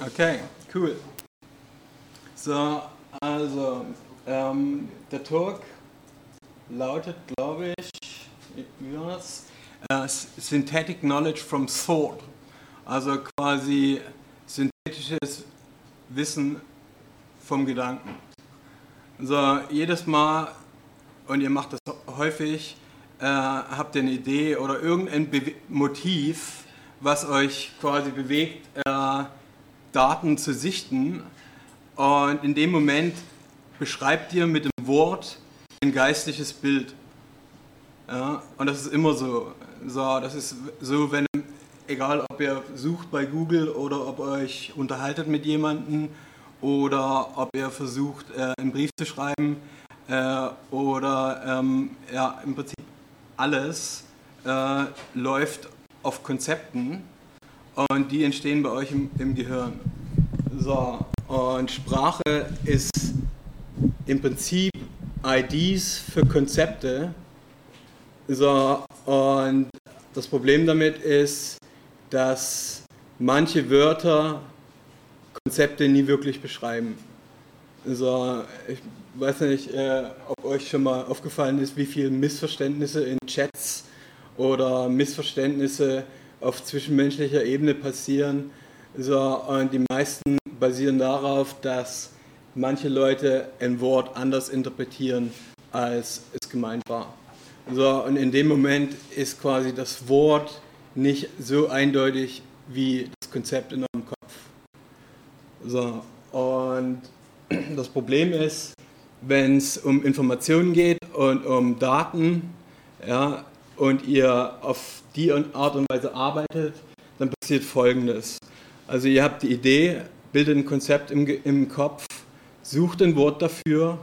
Okay, cool. So, also, ähm, der Talk lautet, glaube ich, wie? Uh, Synthetic Knowledge from Thought. Also quasi synthetisches Wissen vom Gedanken. So, jedes Mal, und ihr macht das häufig, äh, habt ihr eine Idee oder irgendein Be Motiv, was euch quasi bewegt, äh, Daten zu sichten. Und in dem Moment beschreibt ihr mit dem Wort ein geistliches Bild. Ja, und das ist immer so. so. Das ist so, wenn, egal ob ihr sucht bei Google oder ob ihr euch unterhaltet mit jemandem oder ob ihr versucht, äh, einen Brief zu schreiben äh, oder ähm, ja, im Prinzip alles äh, läuft auf Konzepten und die entstehen bei euch im, im Gehirn. So, und Sprache ist im Prinzip IDs für Konzepte. So, und das Problem damit ist, dass manche Wörter Konzepte nie wirklich beschreiben. So, ich weiß nicht, äh, ob euch schon mal aufgefallen ist, wie viele Missverständnisse in Chats oder Missverständnisse auf zwischenmenschlicher Ebene passieren. So, und die meisten basieren darauf, dass manche Leute ein Wort anders interpretieren, als es gemeint war. So, und in dem Moment ist quasi das Wort nicht so eindeutig wie das Konzept in eurem Kopf. So, und das Problem ist, wenn es um Informationen geht und um Daten, ja, und ihr auf die Art und Weise arbeitet, dann passiert Folgendes. Also ihr habt die Idee, bildet ein Konzept im, im Kopf, sucht ein Wort dafür,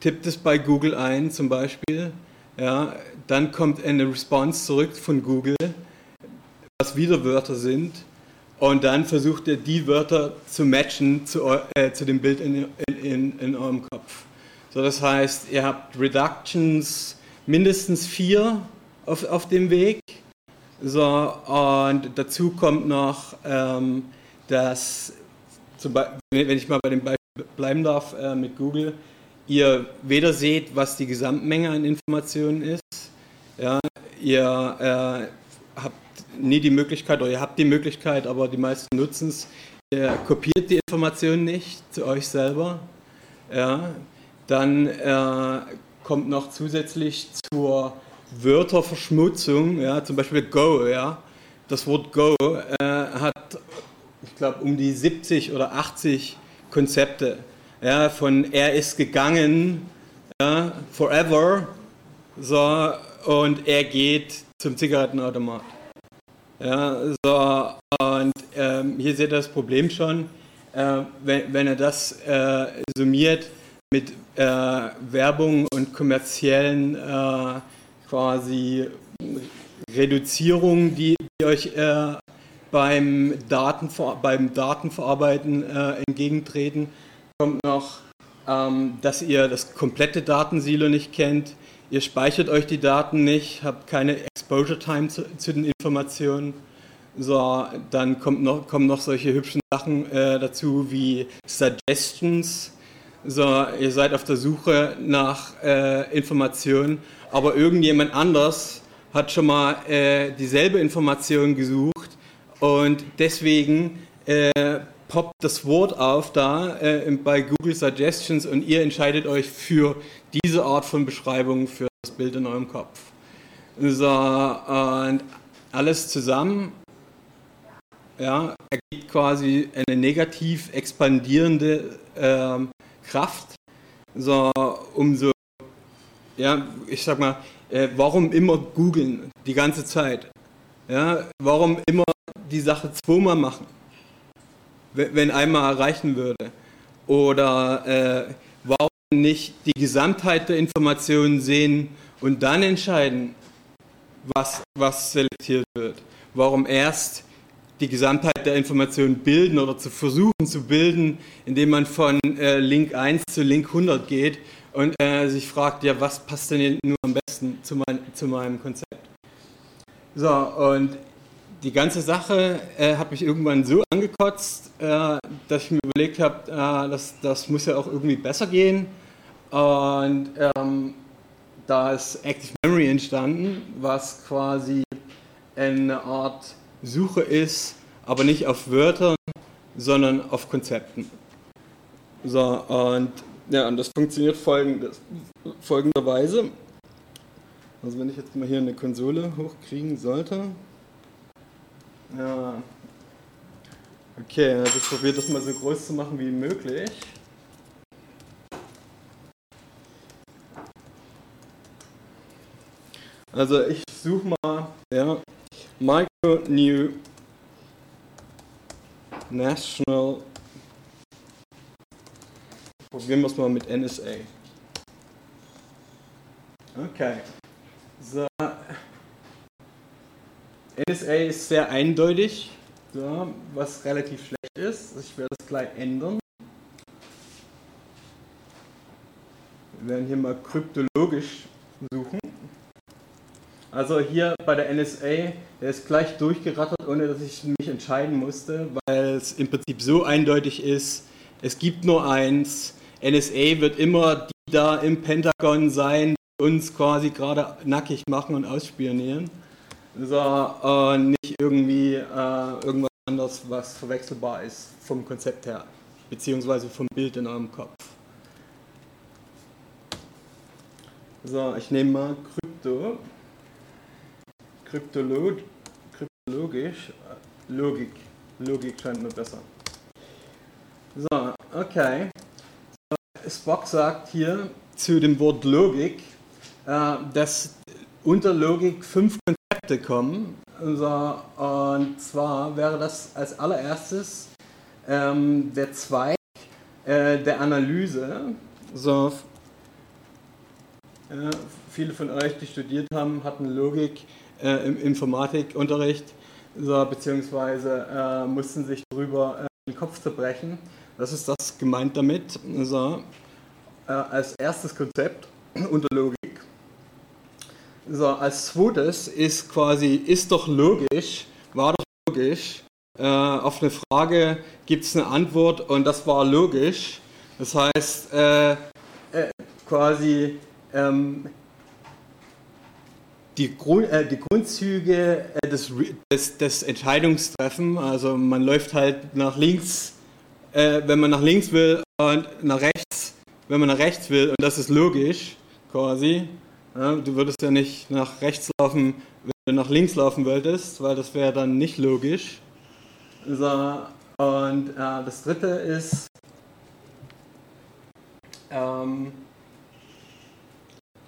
tippt es bei Google ein zum Beispiel, ja, dann kommt eine Response zurück von Google, was wieder Wörter sind, und dann versucht ihr die Wörter zu matchen zu, äh, zu dem Bild in, in, in eurem Kopf. So, das heißt, ihr habt Reductions mindestens vier auf, auf dem Weg. So, und dazu kommt noch, ähm, dass, wenn ich mal bei dem Beispiel bleiben darf äh, mit Google, ihr weder seht, was die Gesamtmenge an Informationen ist, ja, ihr äh, habt nie die Möglichkeit, oder ihr habt die Möglichkeit, aber die meisten nutzen es, ihr kopiert die Informationen nicht zu euch selber, ja, dann äh, kommt noch zusätzlich zur Wörterverschmutzung, ja, zum Beispiel Go, ja. Das Wort Go äh, hat, ich glaube, um die 70 oder 80 Konzepte. Ja, von er ist gegangen, ja, forever, so, und er geht zum Zigarettenautomat. Ja, so, und ähm, hier seht ihr das Problem schon, äh, wenn, wenn er das äh, summiert mit äh, Werbung und kommerziellen äh, quasi Reduzierung, die, die euch äh, beim, Datenver beim Datenverarbeiten äh, entgegentreten. Kommt noch, ähm, dass ihr das komplette Datensilo nicht kennt. Ihr speichert euch die Daten nicht, habt keine Exposure Time zu, zu den Informationen. So, dann kommt noch, kommen noch solche hübschen Sachen äh, dazu wie Suggestions. So, ihr seid auf der Suche nach äh, Informationen aber irgendjemand anders hat schon mal äh, dieselbe Information gesucht und deswegen äh, poppt das Wort auf da äh, bei Google Suggestions und ihr entscheidet euch für diese Art von Beschreibung für das Bild in eurem Kopf. So, und alles zusammen ja, ergibt quasi eine negativ expandierende ähm, Kraft. So, umso ja, ich sag mal, äh, warum immer googeln die ganze Zeit? Ja, warum immer die Sache zweimal machen, wenn einmal erreichen würde? Oder äh, warum nicht die Gesamtheit der Informationen sehen und dann entscheiden, was, was selektiert wird? Warum erst die Gesamtheit der Informationen bilden oder zu versuchen zu bilden, indem man von äh, Link 1 zu Link 100 geht und äh, sich fragt, ja, was passt denn nur am besten zu, mein, zu meinem Konzept? So, und die ganze Sache äh, hat mich irgendwann so angekotzt, äh, dass ich mir überlegt habe, äh, das, das muss ja auch irgendwie besser gehen. Und ähm, da ist Active Memory entstanden, was quasi eine Art Suche ist, aber nicht auf Wörtern, sondern auf Konzepten. So, und, ja, und das funktioniert folgendes, folgenderweise. Also wenn ich jetzt mal hier eine Konsole hochkriegen sollte. Ja. Okay, also ich probiere das mal so groß zu machen wie möglich. Also ich suche mal ja, Micro New National. Probieren wir es mal mit NSA. Okay. So. NSA ist sehr eindeutig, so, was relativ schlecht ist. Ich werde das gleich ändern. Wir werden hier mal kryptologisch suchen. Also hier bei der NSA, der ist gleich durchgerattert, ohne dass ich mich entscheiden musste, weil es im Prinzip so eindeutig ist, es gibt nur eins. NSA wird immer die da im Pentagon sein, die uns quasi gerade nackig machen und ausspionieren. So, äh, nicht irgendwie äh, irgendwas anderes, was verwechselbar ist vom Konzept her, beziehungsweise vom Bild in eurem Kopf. So, ich nehme mal Krypto. Kryptolog, kryptologisch, Logik. Logik scheint mir besser. So, okay. Spock sagt hier zu dem Wort Logik, äh, dass unter Logik fünf Konzepte kommen. So, und zwar wäre das als allererstes ähm, der Zweig äh, der Analyse. So, äh, viele von euch, die studiert haben, hatten Logik äh, im Informatikunterricht, so, beziehungsweise äh, mussten sich darüber äh, den Kopf zerbrechen. Das ist das gemeint damit. So, äh, als erstes Konzept unter Logik. So, als zweites ist quasi, ist doch logisch, war doch logisch. Äh, auf eine Frage gibt es eine Antwort und das war logisch. Das heißt, äh, quasi ähm, die, Grund, äh, die Grundzüge äh, des, des, des Entscheidungstreffen, also man läuft halt nach links, äh, wenn man nach links will und nach rechts, wenn man nach rechts will und das ist logisch quasi. Ja, du würdest ja nicht nach rechts laufen, wenn du nach links laufen wolltest, weil das wäre dann nicht logisch. So, und äh, das dritte ist, ähm,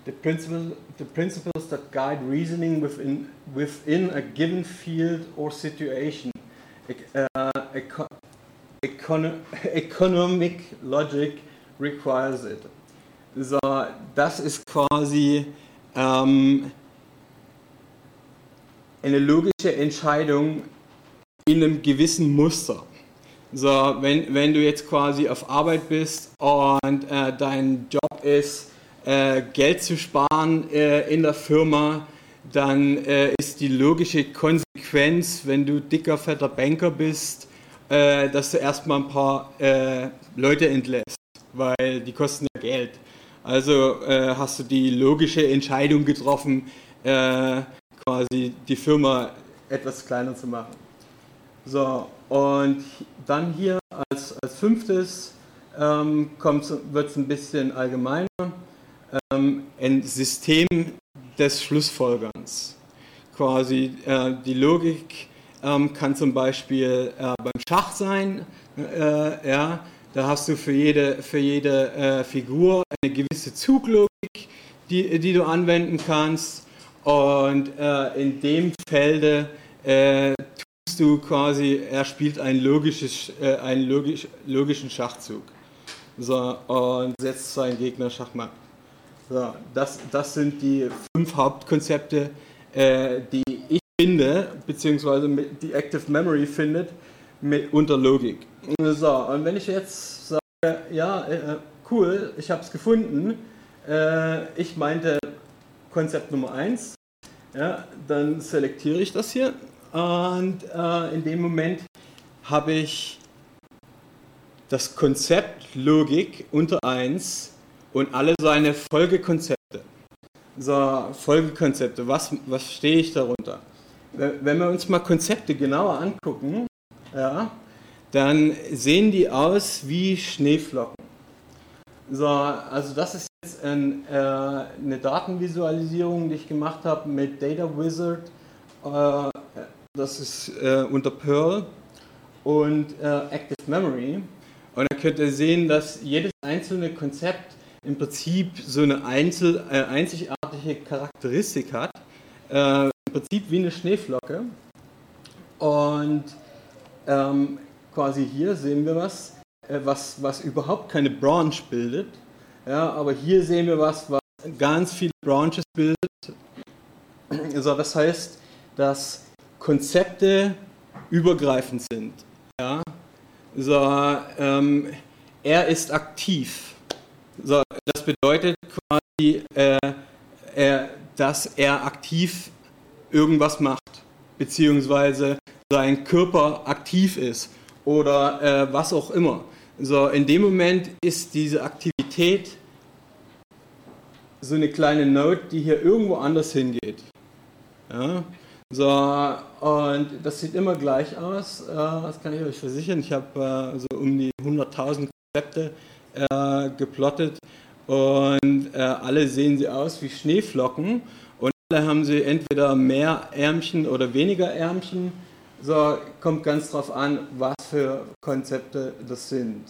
the, principle, the principles that guide reasoning within, within a given field or situation. Uh, eco econo economic logic requires it. So, das ist quasi ähm, eine logische Entscheidung in einem gewissen Muster. So, wenn, wenn du jetzt quasi auf Arbeit bist und äh, dein Job ist, äh, Geld zu sparen äh, in der Firma, dann äh, ist die logische Konsequenz, wenn du dicker, fetter Banker bist, äh, dass du erstmal ein paar äh, Leute entlässt, weil die kosten ja Geld. Also äh, hast du die logische Entscheidung getroffen, quasi die Firma etwas kleiner zu machen. So, und dann hier als, als fünftes ähm, wird es ein bisschen allgemeiner ähm, ein System des Schlussfolgerns. Quasi äh, die Logik ähm, kann zum Beispiel äh, beim Schach sein. Äh, ja, da hast du für jede, für jede äh, Figur eine gewisse Zuglogik, die, die du anwenden kannst. Und äh, in dem Felde äh, tust du quasi, er spielt ein logisches, einen logisch, logischen Schachzug. So, und setzt seinen Gegner Schachmatt. So, das, das sind die fünf Hauptkonzepte, äh, die ich finde, beziehungsweise die Active Memory findet, mit, unter Logik. So, und wenn ich jetzt sage, ja, äh, cool, ich habe es gefunden, äh, ich meinte Konzept Nummer 1, ja, dann selektiere ich das hier und äh, in dem Moment habe ich das Konzept Logik unter 1 und alle seine Folgekonzepte. So, Folgekonzepte, was, was stehe ich darunter? Wenn wir uns mal Konzepte genauer angucken, ja, dann sehen die aus wie Schneeflocken. So, also das ist jetzt ein, äh, eine Datenvisualisierung, die ich gemacht habe mit Data Wizard. Äh, das ist äh, unter Perl und äh, Active Memory. Und da könnt ihr sehen, dass jedes einzelne Konzept im Prinzip so eine einzel, äh, einzigartige Charakteristik hat. Prinzip wie eine Schneeflocke. Und ähm, quasi hier sehen wir was, äh, was, was überhaupt keine Branch bildet. Ja, aber hier sehen wir was, was ganz viele Branches bildet. Also das heißt, dass Konzepte übergreifend sind. Ja? So, ähm, er ist aktiv. So, das bedeutet quasi, äh, äh, dass er aktiv irgendwas macht, beziehungsweise sein Körper aktiv ist oder äh, was auch immer. So, in dem Moment ist diese Aktivität so eine kleine Note, die hier irgendwo anders hingeht. Ja? So, und das sieht immer gleich aus, äh, das kann ich euch versichern. Ich habe äh, so um die 100.000 Konzepte äh, geplottet und alle sehen sie aus wie Schneeflocken haben sie entweder mehr Ärmchen oder weniger Ärmchen. So, kommt ganz drauf an, was für Konzepte das sind.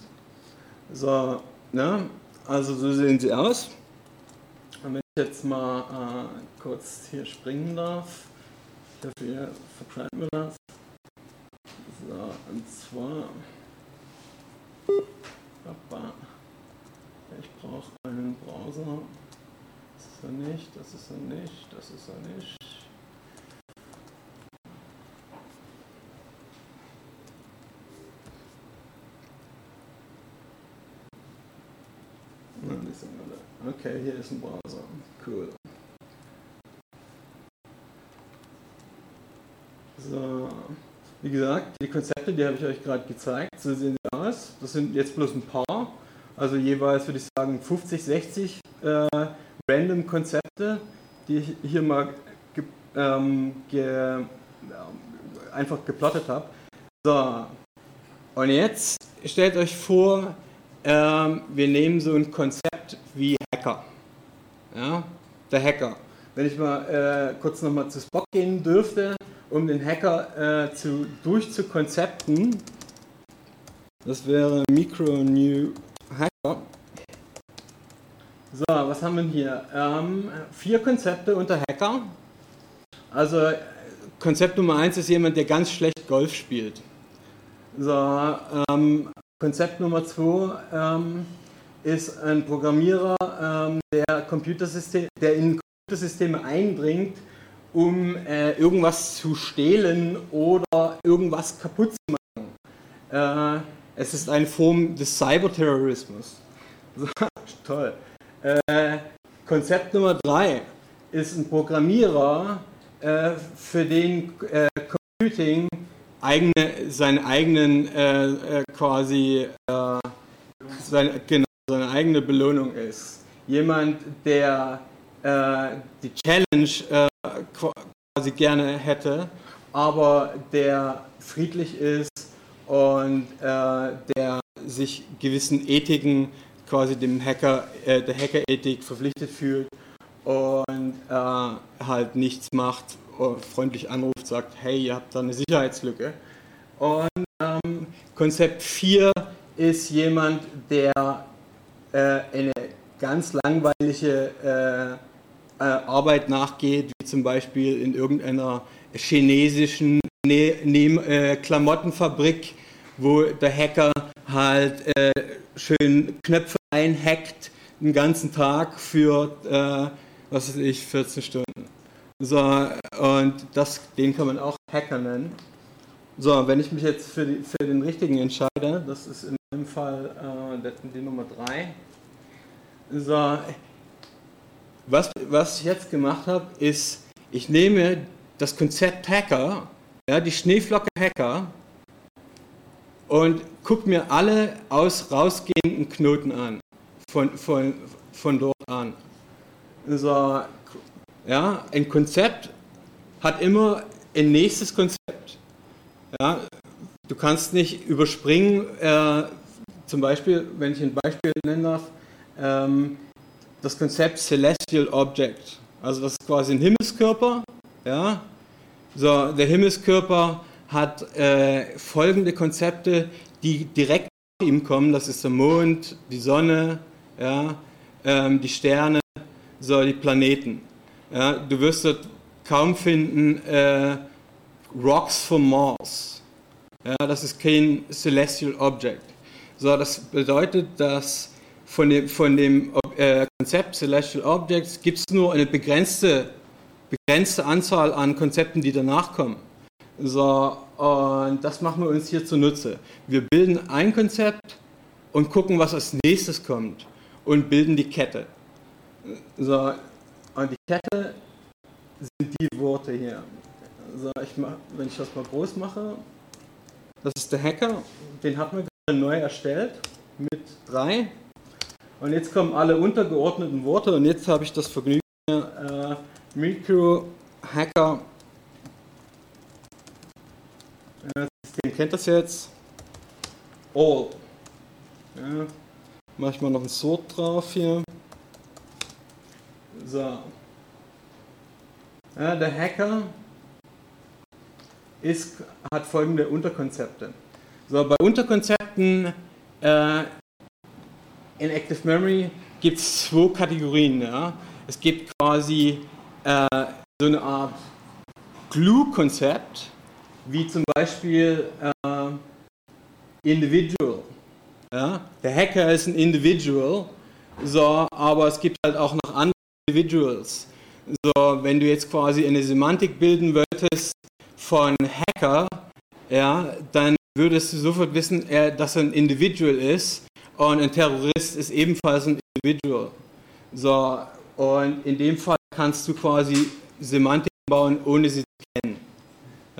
So, ne? also so sehen sie aus. Und wenn ich jetzt mal äh, kurz hier springen darf. Dafür vertreiben wir das. So, und zwar. Ich brauche einen Browser. Ist er nicht, das ist er nicht, das ist er nicht. Okay, hier ist ein Browser. Cool. So, wie gesagt, die Konzepte, die habe ich euch gerade gezeigt, so sehen sie aus. Das sind jetzt bloß ein paar, also jeweils würde ich sagen 50, 60 äh, random Konzepte, die ich hier mal ge, ähm, ge, äh, einfach geplottet habe. So, und jetzt stellt euch vor, ähm, wir nehmen so ein Konzept wie Hacker. Ja, der Hacker. Wenn ich mal äh, kurz nochmal zu Spock gehen dürfte, um den Hacker äh, zu, durchzukonzepten. Das wäre Micro New. So, was haben wir hier? Ähm, vier Konzepte unter Hacker. Also Konzept Nummer eins ist jemand, der ganz schlecht Golf spielt. So, ähm, Konzept Nummer zwei ähm, ist ein Programmierer, ähm, der, Computersystem, der in Computersysteme eindringt um äh, irgendwas zu stehlen oder irgendwas kaputt zu machen. Äh, es ist eine Form des Cyberterrorismus. Toll. Äh, Konzept Nummer drei ist ein Programmierer, äh, für den äh, Computing eigene, seine eigenen äh, quasi seine, genau, seine eigene Belohnung ist. Jemand, der die Challenge quasi gerne hätte, aber der friedlich ist und äh, der sich gewissen Ethiken, quasi dem Hacker, äh, der Hackerethik verpflichtet fühlt und äh, halt nichts macht, freundlich anruft, sagt, hey, ihr habt da eine Sicherheitslücke. Und ähm, Konzept 4 ist jemand, der äh, eine ganz langweilige äh, äh, Arbeit nachgeht, wie zum Beispiel in irgendeiner chinesischen ne ne äh, Klamottenfabrik, wo der Hacker halt äh, schön Knöpfe einhackt den ganzen Tag für, äh, was weiß ich, 14 Stunden. So, und das, den kann man auch Hacker nennen. So, wenn ich mich jetzt für, die, für den richtigen entscheide, das ist in meinem Fall äh, die Nummer 3. So, was, was ich jetzt gemacht habe, ist, ich nehme das Konzept Hacker, ja, die Schneeflocke Hacker, und gucke mir alle aus rausgehenden Knoten an, von, von, von dort an. So, ja, ein Konzept hat immer ein nächstes Konzept. Ja, du kannst nicht überspringen, äh, zum Beispiel, wenn ich ein Beispiel nennen darf, ähm, das Konzept Celestial Object. Also das ist quasi ein Himmelskörper. Ja? So, der Himmelskörper hat äh, folgende Konzepte, die direkt nach ihm kommen. Das ist der Mond, die Sonne, ja? Ähm, die Sterne, so die Planeten. Ja? Du wirst dort kaum finden äh, Rocks from Mars. Ja, das ist kein Celestial Object. So, das bedeutet, dass von dem, von dem äh, Konzept Celestial Objects gibt es nur eine begrenzte, begrenzte Anzahl an Konzepten, die danach kommen. So, und das machen wir uns hier zunutze. Wir bilden ein Konzept und gucken, was als nächstes kommt und bilden die Kette. So, und die Kette sind die Worte hier. So, ich mach, wenn ich das mal groß mache, das ist der Hacker, den hatten wir neu erstellt mit drei. Und jetzt kommen alle untergeordneten Worte und jetzt habe ich das Vergnügen, äh, Micro Hacker. Das System kennt das jetzt. All. Ja, mache ich mal noch ein Sort drauf hier. So. Ja, der Hacker ist, hat folgende Unterkonzepte. So, bei Unterkonzepten äh, in Active Memory gibt es zwei Kategorien. Ja? Es gibt quasi äh, so eine Art Glue-Konzept, wie zum Beispiel äh, Individual. Ja? Der Hacker ist ein Individual, so, aber es gibt halt auch noch andere Individuals. So, wenn du jetzt quasi eine Semantik bilden wolltest von Hacker, ja, dann würdest du sofort wissen, dass er ein Individual ist und ein Terrorist ist ebenfalls ein Individual. So, und in dem Fall kannst du quasi Semantik bauen, ohne sie zu kennen.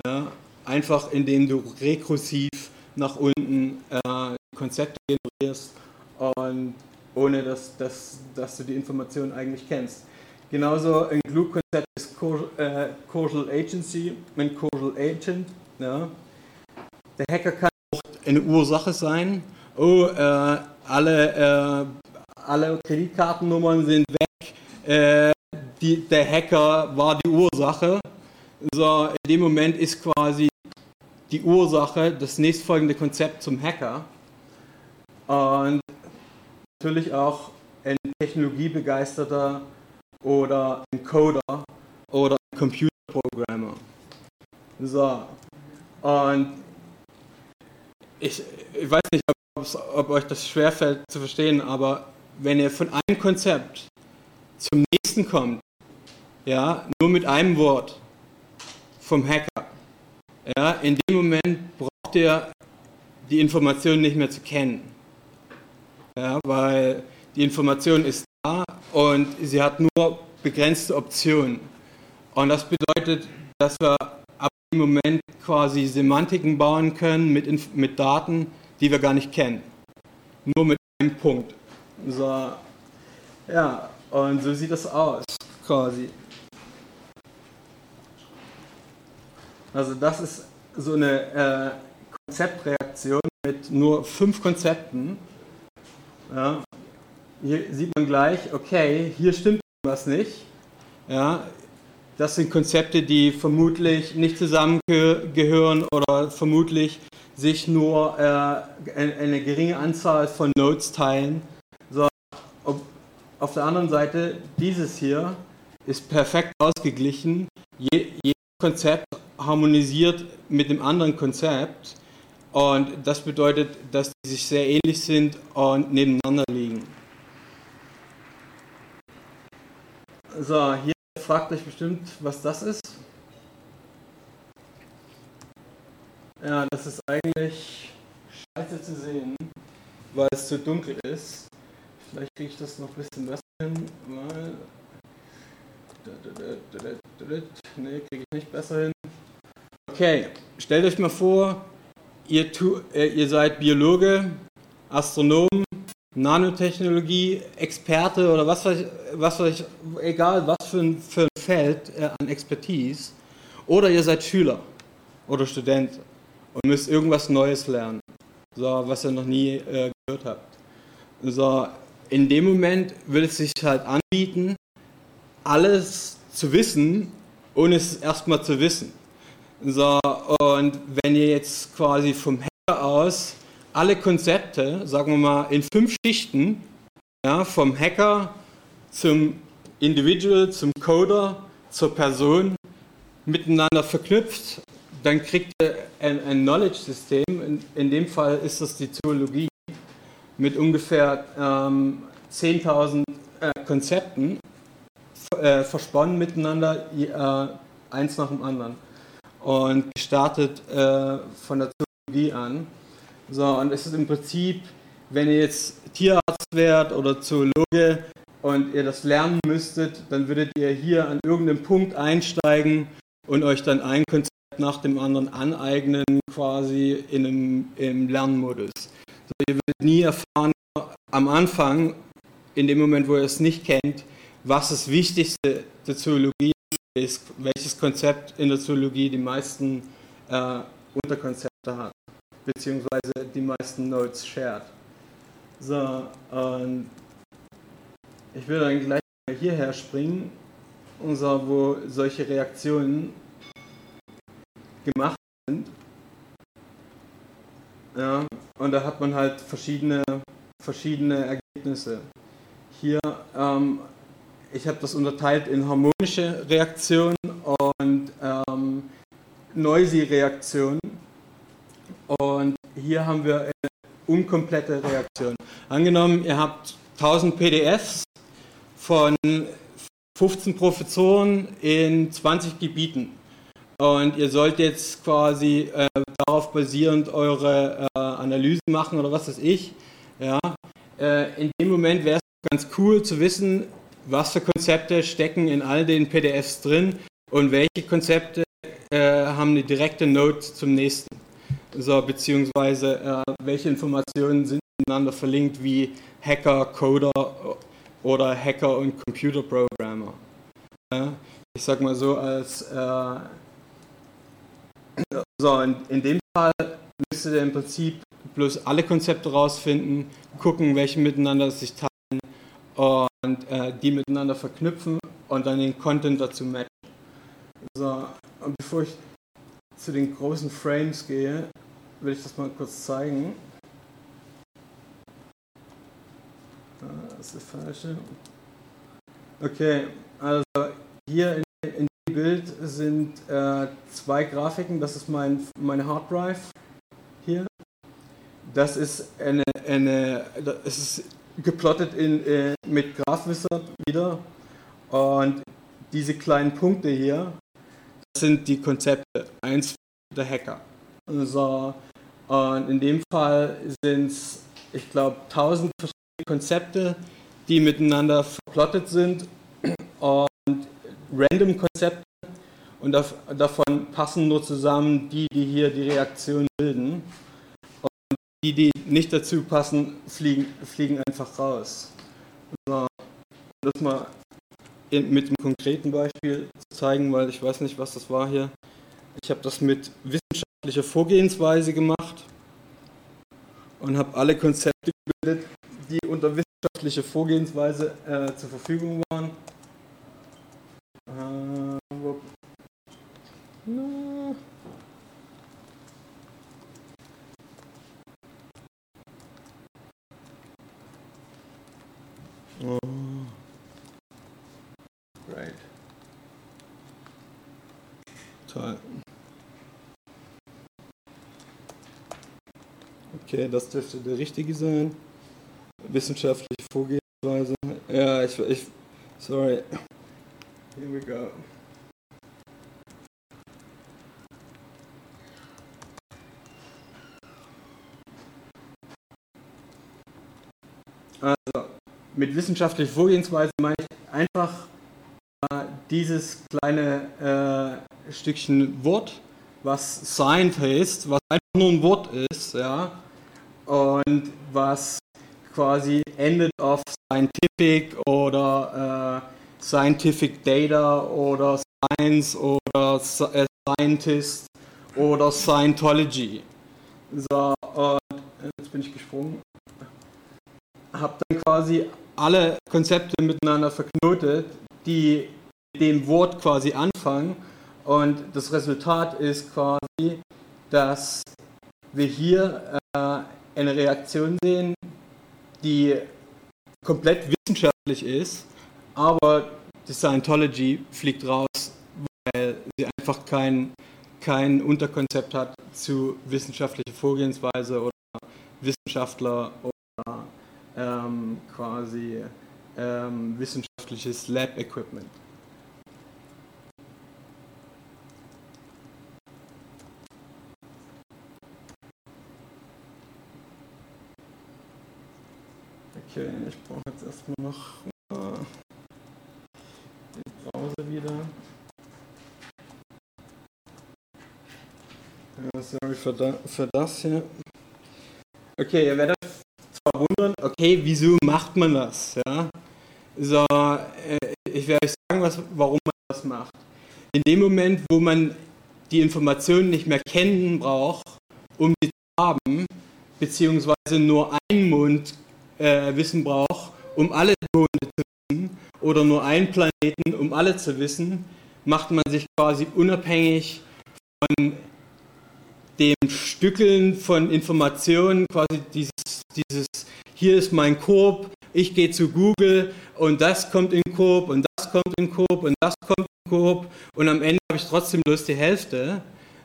Ja, einfach indem du rekursiv nach unten äh, Konzepte generierst und ohne dass, dass, dass du die Informationen eigentlich kennst. Genauso ein Glue-Konzept ist Causal äh, Agency, ein Causal Agent. Ja. Der Hacker kann auch eine Ursache sein. Oh, äh, alle, äh, alle Kreditkartennummern sind weg. Die, der Hacker war die Ursache. So, in dem Moment ist quasi die Ursache das nächstfolgende Konzept zum Hacker. Und natürlich auch ein technologiebegeisterter oder ein Coder oder ein Computerprogrammer. So, und ich, ich weiß nicht, ob euch das schwerfällt zu verstehen, aber wenn ihr von einem Konzept zum nächsten kommt, ja, nur mit einem Wort vom Hacker, ja, in dem Moment braucht ihr die Information nicht mehr zu kennen. Ja, weil die Information ist da und sie hat nur begrenzte Optionen. Und das bedeutet, dass wir im Moment quasi Semantiken bauen können mit, mit Daten, die wir gar nicht kennen. Nur mit einem Punkt. So, ja, und so sieht das aus, quasi. Also das ist so eine äh, Konzeptreaktion mit nur fünf Konzepten. Ja, hier sieht man gleich, okay, hier stimmt was nicht. Ja, das sind Konzepte, die vermutlich nicht zusammengehören oder vermutlich sich nur äh, eine geringe Anzahl von Nodes teilen. So, auf der anderen Seite, dieses hier ist perfekt ausgeglichen. Je, jedes Konzept harmonisiert mit dem anderen Konzept. Und das bedeutet, dass sie sich sehr ähnlich sind und nebeneinander liegen. So, hier fragt euch bestimmt, was das ist. Ja, das ist eigentlich scheiße zu sehen, weil es zu dunkel ist. Vielleicht kriege ich das noch ein bisschen besser hin. Mal. Ne, kriege ich nicht besser hin. Okay, stellt euch mal vor, ihr, tu, äh, ihr seid Biologe, Astronom, Nanotechnologie, Experte oder was weiß was weiß ich egal was für ein, für ein Feld äh, an Expertise. Oder ihr seid Schüler oder Student und müsst irgendwas Neues lernen, so, was ihr noch nie äh, gehört habt. So, in dem Moment würde es sich halt anbieten, alles zu wissen, ohne es erstmal zu wissen. So, und wenn ihr jetzt quasi vom Hacker aus alle Konzepte, sagen wir mal, in fünf Schichten, ja, vom Hacker zum Individual, zum Coder, zur Person miteinander verknüpft, dann kriegt ihr ein, ein Knowledge-System. In, in, dem Fall ist das die Zoologie mit ungefähr ähm, 10.000 äh, Konzepten äh, versponnen miteinander, äh, eins nach dem anderen und gestartet äh, von der Zoologie an. So, und es ist im Prinzip, wenn ihr jetzt Tierarzt wärt oder Zoologe und ihr das lernen müsstet, dann würdet ihr hier an irgendeinem Punkt einsteigen und euch dann ein Konzept nach dem anderen aneignen, quasi in einem, im Lernmodus. So, ihr würdet nie erfahren am Anfang, in dem Moment, wo ihr es nicht kennt, was das Wichtigste der Zoologie ist, welches Konzept in der Zoologie die meisten äh, Unterkonzepte hat, beziehungsweise die meisten Nodes shared. So, und ich will dann gleich mal hierher springen, unser, wo solche Reaktionen gemacht sind. Ja, und da hat man halt verschiedene, verschiedene Ergebnisse. Hier ähm, ich habe das unterteilt in harmonische Reaktionen und ähm, noisy Reaktionen. Und hier haben wir eine unkomplette Reaktion. Angenommen, ihr habt 1000 PDFs von 15 Professoren in 20 Gebieten. Und ihr sollt jetzt quasi äh, darauf basierend eure äh, Analysen machen oder was weiß ich. Ja. Äh, in dem Moment wäre es ganz cool zu wissen, was für Konzepte stecken in all den PDFs drin und welche Konzepte äh, haben eine direkte Note zum nächsten. So, beziehungsweise äh, welche Informationen sind miteinander verlinkt wie Hacker, Coder oder Hacker und Computerprogrammer. Ja, ich sag mal so, als äh, so in, in dem Fall müsstet ihr im Prinzip bloß alle Konzepte rausfinden, gucken, welche miteinander sich teilen und äh, die miteinander verknüpfen und dann den Content dazu matchen. So, und bevor ich zu den großen Frames gehe, will ich das mal kurz zeigen. Das ist der falsche. Okay, also hier in, in dem Bild sind äh, zwei Grafiken. Das ist mein, meine Hard Drive hier. Das ist eine, eine das ist geplottet in, äh, mit GraphWizard wieder. Und diese kleinen Punkte hier, das sind die Konzepte, eins der Hacker. So, und in dem Fall sind es, ich glaube, tausend verschiedene Konzepte, die miteinander verplottet sind und random Konzepte und davon passen nur zusammen die, die hier die Reaktion bilden. Die, die nicht dazu passen, fliegen, fliegen einfach raus. Um das mal mit einem konkreten Beispiel zu zeigen, weil ich weiß nicht, was das war hier. Ich habe das mit wissenschaftlicher Vorgehensweise gemacht und habe alle Konzepte gebildet, die unter wissenschaftlicher Vorgehensweise äh, zur Verfügung waren. Äh, Oh. Right. Toll. Okay, das dürfte der richtige sein. Wissenschaftliche Vorgehensweise. Ja, ich, ich, sorry. Here we go. Also, mit wissenschaftlicher Vorgehensweise meine ich einfach äh, dieses kleine äh, Stückchen Wort, was Science heißt, was einfach nur ein Wort ist, ja, und was quasi End of Scientific oder äh, Scientific Data oder Science oder äh, Scientist oder Scientology. So, und jetzt bin ich gesprungen. Habe dann quasi alle Konzepte miteinander verknotet, die mit dem Wort quasi anfangen. Und das Resultat ist quasi, dass wir hier äh, eine Reaktion sehen, die komplett wissenschaftlich ist, aber die Scientology fliegt raus, weil sie einfach kein, kein Unterkonzept hat zu wissenschaftlicher Vorgehensweise oder Wissenschaftler oder ähm, quasi ähm, wissenschaftliches Lab-Equipment. Okay, ich brauche jetzt erstmal noch den Browser wieder. Ja, sorry für, da, für das hier. Okay, ihr werdet wundern, okay, wieso macht man das? Ja? So, äh, ich werde euch sagen, was, warum man das macht. In dem Moment, wo man die Informationen nicht mehr kennen braucht, um sie zu haben, beziehungsweise nur einen Mund äh, braucht, um alle Monde zu wissen, oder nur einen Planeten, um alle zu wissen, macht man sich quasi unabhängig von dem Stückeln von Informationen, quasi dieses, dieses hier ist mein Korb, ich gehe zu Google und das kommt in Korb und das kommt in Korb und das kommt in Korb und am Ende habe ich trotzdem bloß die Hälfte.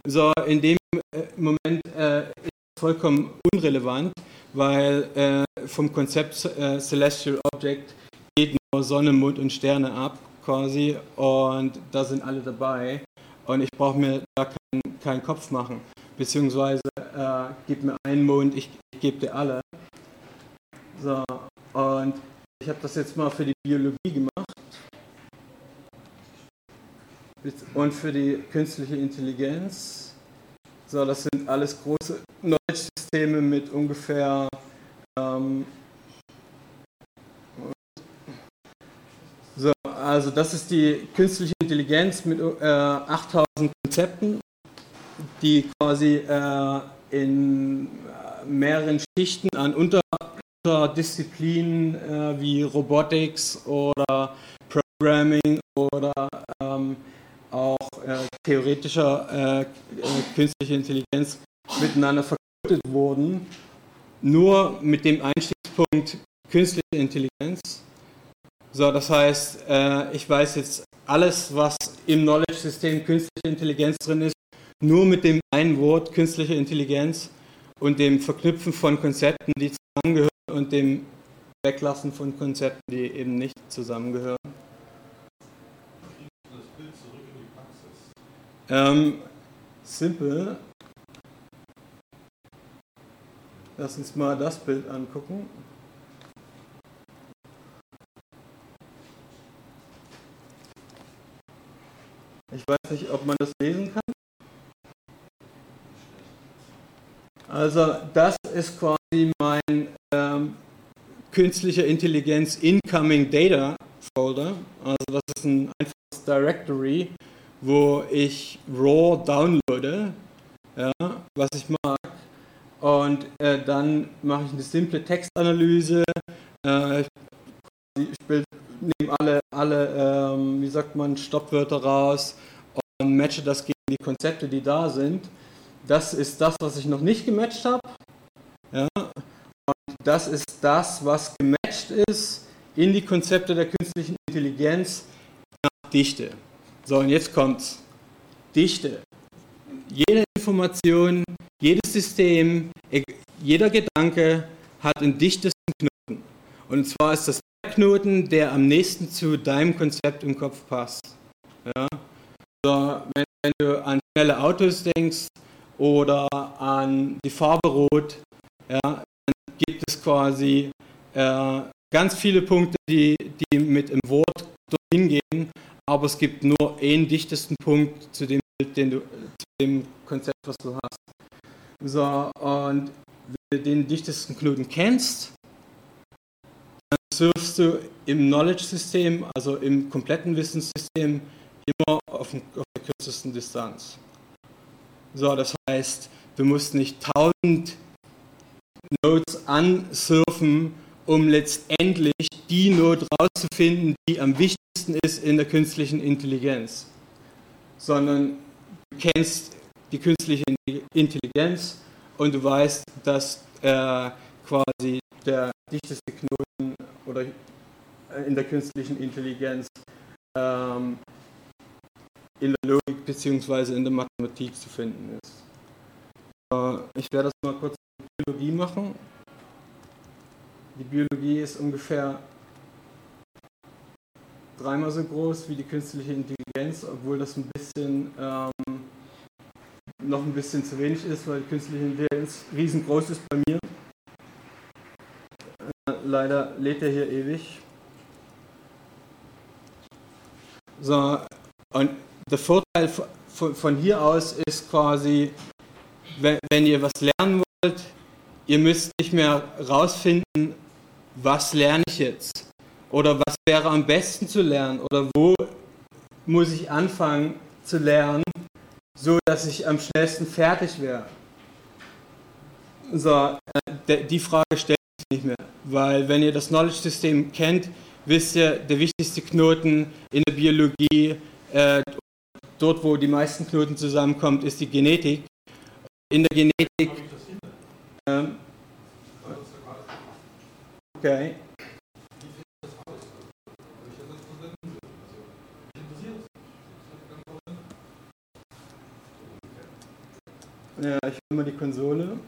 So, in dem äh, Moment äh, ist vollkommen unrelevant, weil äh, vom Konzept äh, Celestial Object geht nur Sonne, Mond und Sterne ab quasi und da sind alle dabei und ich brauche mir da keinen, keinen Kopf machen, beziehungsweise äh, gib mir einen Mond, ich, ich gebe dir alle. So, und ich habe das jetzt mal für die Biologie gemacht und für die künstliche Intelligenz. So, das sind alles große Knowledge-Systeme mit ungefähr ähm, so, also das ist die künstliche Intelligenz mit äh, 8000 Konzepten, die quasi äh, in mehreren Schichten an Unter Disziplinen äh, wie Robotics oder Programming oder ähm, auch äh, theoretischer äh, äh künstliche Intelligenz miteinander verknüpft wurden, nur mit dem Einstiegspunkt künstliche Intelligenz. So, das heißt, äh, ich weiß jetzt alles, was im Knowledge-System künstliche Intelligenz drin ist, nur mit dem einen Wort künstliche Intelligenz und dem Verknüpfen von Konzepten, die zusammengehören und dem Weglassen von Konzepten, die eben nicht zusammengehören. Ähm, simpel. Lass uns mal das Bild angucken. Ich weiß nicht, ob man das lesen kann. Also das ist quasi mein ähm, künstlicher Intelligenz Incoming Data Folder. Also das ist ein einfaches Directory, wo ich RAW downloade, ja, was ich mag. Und äh, dann mache ich eine simple Textanalyse. Äh, ich, nehme alle, alle ähm, wie sagt man, Stoppwörter raus und matche das gegen die Konzepte, die da sind. Das ist das, was ich noch nicht gematcht habe. Ja? Und das ist das, was gematcht ist in die Konzepte der künstlichen Intelligenz nach Dichte. So, und jetzt kommt's. Dichte. Jede Information, jedes System, jeder Gedanke hat einen dichtesten Knoten. Und zwar ist das der Knoten, der am nächsten zu deinem Konzept im Kopf passt. Ja? So, wenn, wenn du an schnelle Autos denkst, oder an die Farbe Rot, ja, dann gibt es quasi äh, ganz viele Punkte, die, die mit dem Wort dorthin gehen, aber es gibt nur einen dichtesten Punkt zu dem den du, zu dem Konzept, was du hast. So, und wenn du den dichtesten Knoten kennst, dann surfst du im Knowledge-System, also im kompletten Wissenssystem, immer auf, auf der kürzesten Distanz. So, das heißt, du musst nicht tausend Nodes ansurfen, um letztendlich die Node rauszufinden, die am wichtigsten ist in der künstlichen Intelligenz, sondern du kennst die künstliche Intelligenz und du weißt, dass äh, quasi der dichteste Knoten oder äh, in der künstlichen Intelligenz ähm, in der Logik bzw. in der Mathematik zu finden ist. Äh, ich werde das mal kurz in Biologie machen. Die Biologie ist ungefähr dreimal so groß wie die künstliche Intelligenz, obwohl das ein bisschen ähm, noch ein bisschen zu wenig ist, weil die künstliche Intelligenz riesengroß ist bei mir. Äh, leider lädt er hier ewig. So, und der Vorteil von, hier aus ist quasi, wenn, wenn ihr was lernen wollt, ihr müsst nicht mehr rausfinden, was lerne ich jetzt? Oder was wäre am besten zu lernen? Oder wo muss ich anfangen zu lernen, so dass ich am schnellsten fertig wäre? So, äh, die Frage stellt sich nicht mehr, weil wenn ihr das Knowledge-System kennt, wisst ihr, der wichtigste Knoten in der Biologie, äh, dort wo die meisten Knoten zusammenkommen, ist die Genetik. In der Genetik. Ähm, okay. Ja, ich will mal die Konsole.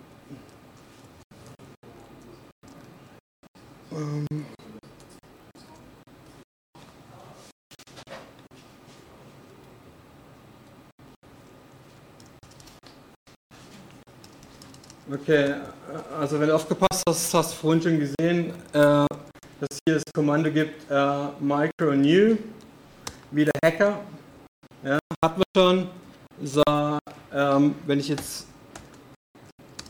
Ähm. Okay, also wenn du aufgepasst hast, hast du vorhin schon gesehen, äh, dass hier das Kommando gibt äh, micro new, wie der Hacker. Ja, hatten wir schon. So, ähm, wenn ich jetzt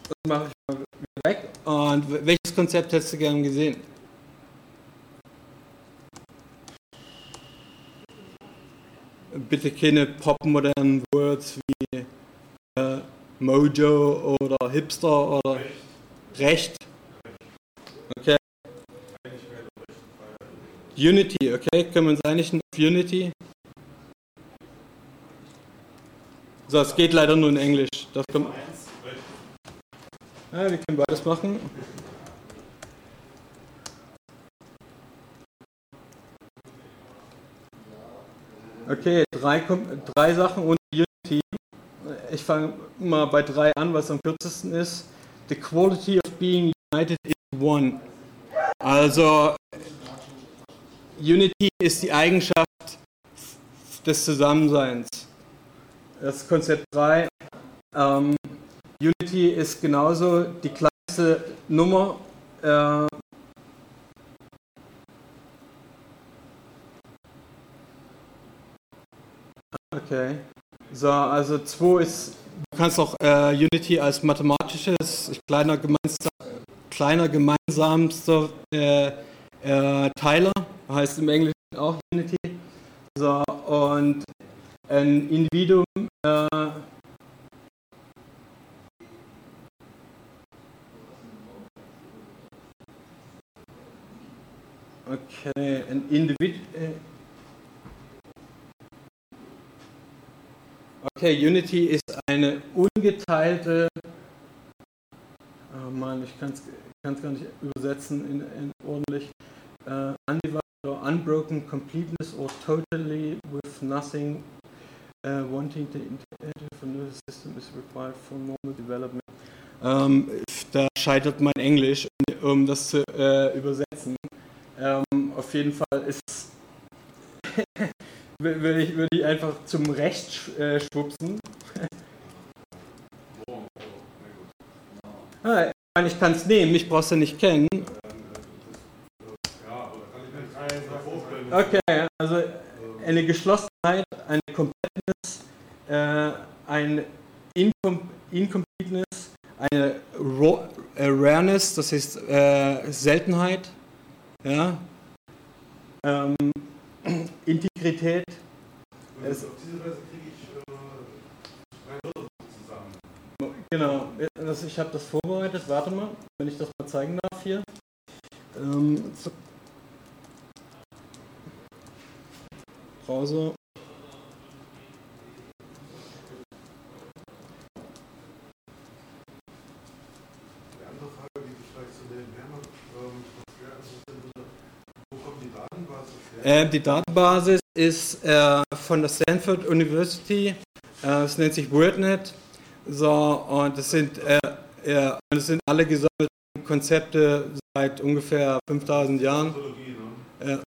das mache ich mal wieder weg. Und welches Konzept hättest du gern gesehen? Bitte keine popmodernen Words wie Mojo oder Hipster oder Recht. Okay. Unity, okay, können wir uns einigen auf Unity? So, es geht leider nur in Englisch. Das kommt. Ja, wir können beides machen. Okay, drei, drei Sachen und. Ich fange mal bei drei an, was am kürzesten ist. The quality of being united is one. Also Unity ist die Eigenschaft des Zusammenseins. Das ist Konzept 3. Ähm, Unity ist genauso die kleinste Nummer. Äh, okay. So, also 2 ist, du kannst auch äh, Unity als mathematisches, kleiner, gemeinsam, kleiner gemeinsamster äh, äh, Teiler, heißt im Englischen auch Unity. So, und ein Individuum äh, Okay, ein Individuum. Okay, Unity ist eine ungeteilte. Oh Mann, ich kann es gar nicht übersetzen in, in ordentlich. Uh, undivided or unbroken completeness or totally with nothing uh, wanting the integration of a nervous system is required for normal development. Ähm, da scheitert mein Englisch, um das zu äh, übersetzen. Ähm, auf jeden Fall ist würde ich, würd ich einfach zum Recht äh, schwupsen. ah, ich meine, ich kann es nehmen, mich brauchst du nicht kennen. Okay, also eine Geschlossenheit, eine Completeness, äh, ein Incom Incompleteness, eine Awareness, das heißt äh, Seltenheit, ja, ähm, Integrität. Es, auf diese Weise kriege ich äh, ein Wörterbuch zusammen. Genau, das, ich habe das vorbereitet. Warte mal, wenn ich das mal zeigen darf hier. Ähm, so. Browser. Äh, die Datenbasis ist äh, von der Stanford University. Äh, es nennt sich WordNet. So, und das sind, äh, das sind alle gesammelten Konzepte seit ungefähr 5000 Jahren. Ne?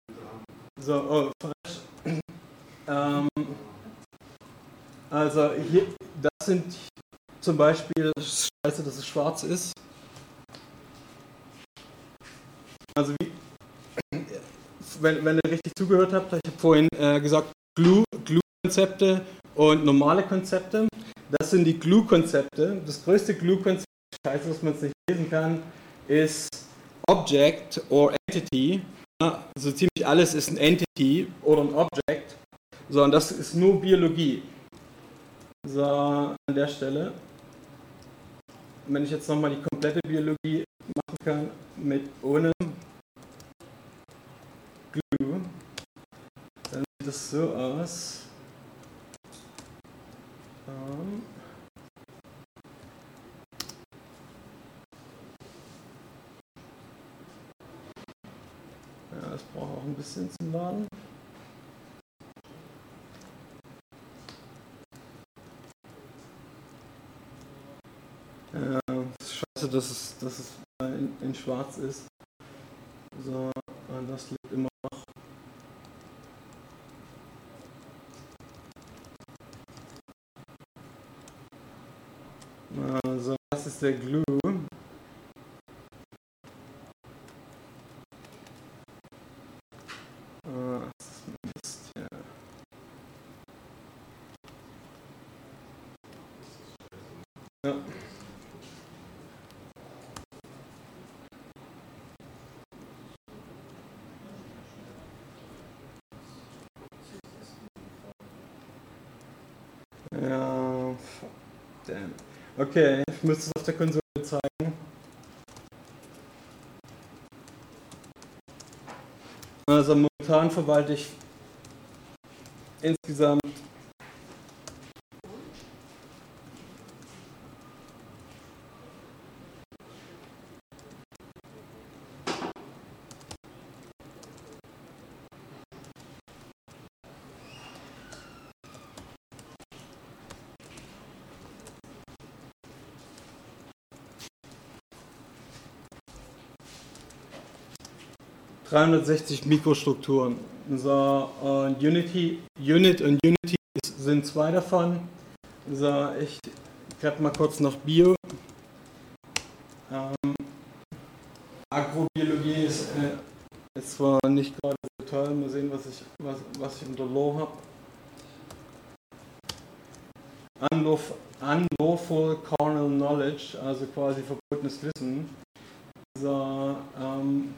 so, oh. Ähm, also, hier, das sind zum Beispiel, scheiße, dass es schwarz ist. Also, wie, wenn, wenn ihr richtig zugehört habt, ich habe vorhin äh, gesagt, Glue-Konzepte Glue und normale Konzepte. Das sind die Glue-Konzepte. Das größte Glue-Konzept, scheiße, dass man es nicht lesen kann, ist Object or Entity. Ja, also ziemlich alles ist ein Entity oder ein Object. So, und das ist nur Biologie. So, an der Stelle. Wenn ich jetzt nochmal die komplette Biologie machen kann, mit ohne Glue, dann sieht es so aus. Ähm das braucht auch ein bisschen zum Laden. Ja, scheiße, dass es, dass es in, in schwarz ist. So, das liegt immer Also, das ist der Glue. Ah, Mist, ja. ja. Ja, damn. Okay, ich müsste es auf der Konsole zeigen. Also momentan verwalte ich insgesamt 360 Mikrostrukturen. So, und Unity, Unit und Unity sind zwei davon. So, ich grab mal kurz noch Bio. Ähm, Agrobiologie ist, äh, ist zwar nicht gerade so toll, mal sehen, was ich, was, was ich unter Law habe. Unlawful, unlawful Carnal Knowledge, also quasi verbotenes Wissen. So, ähm,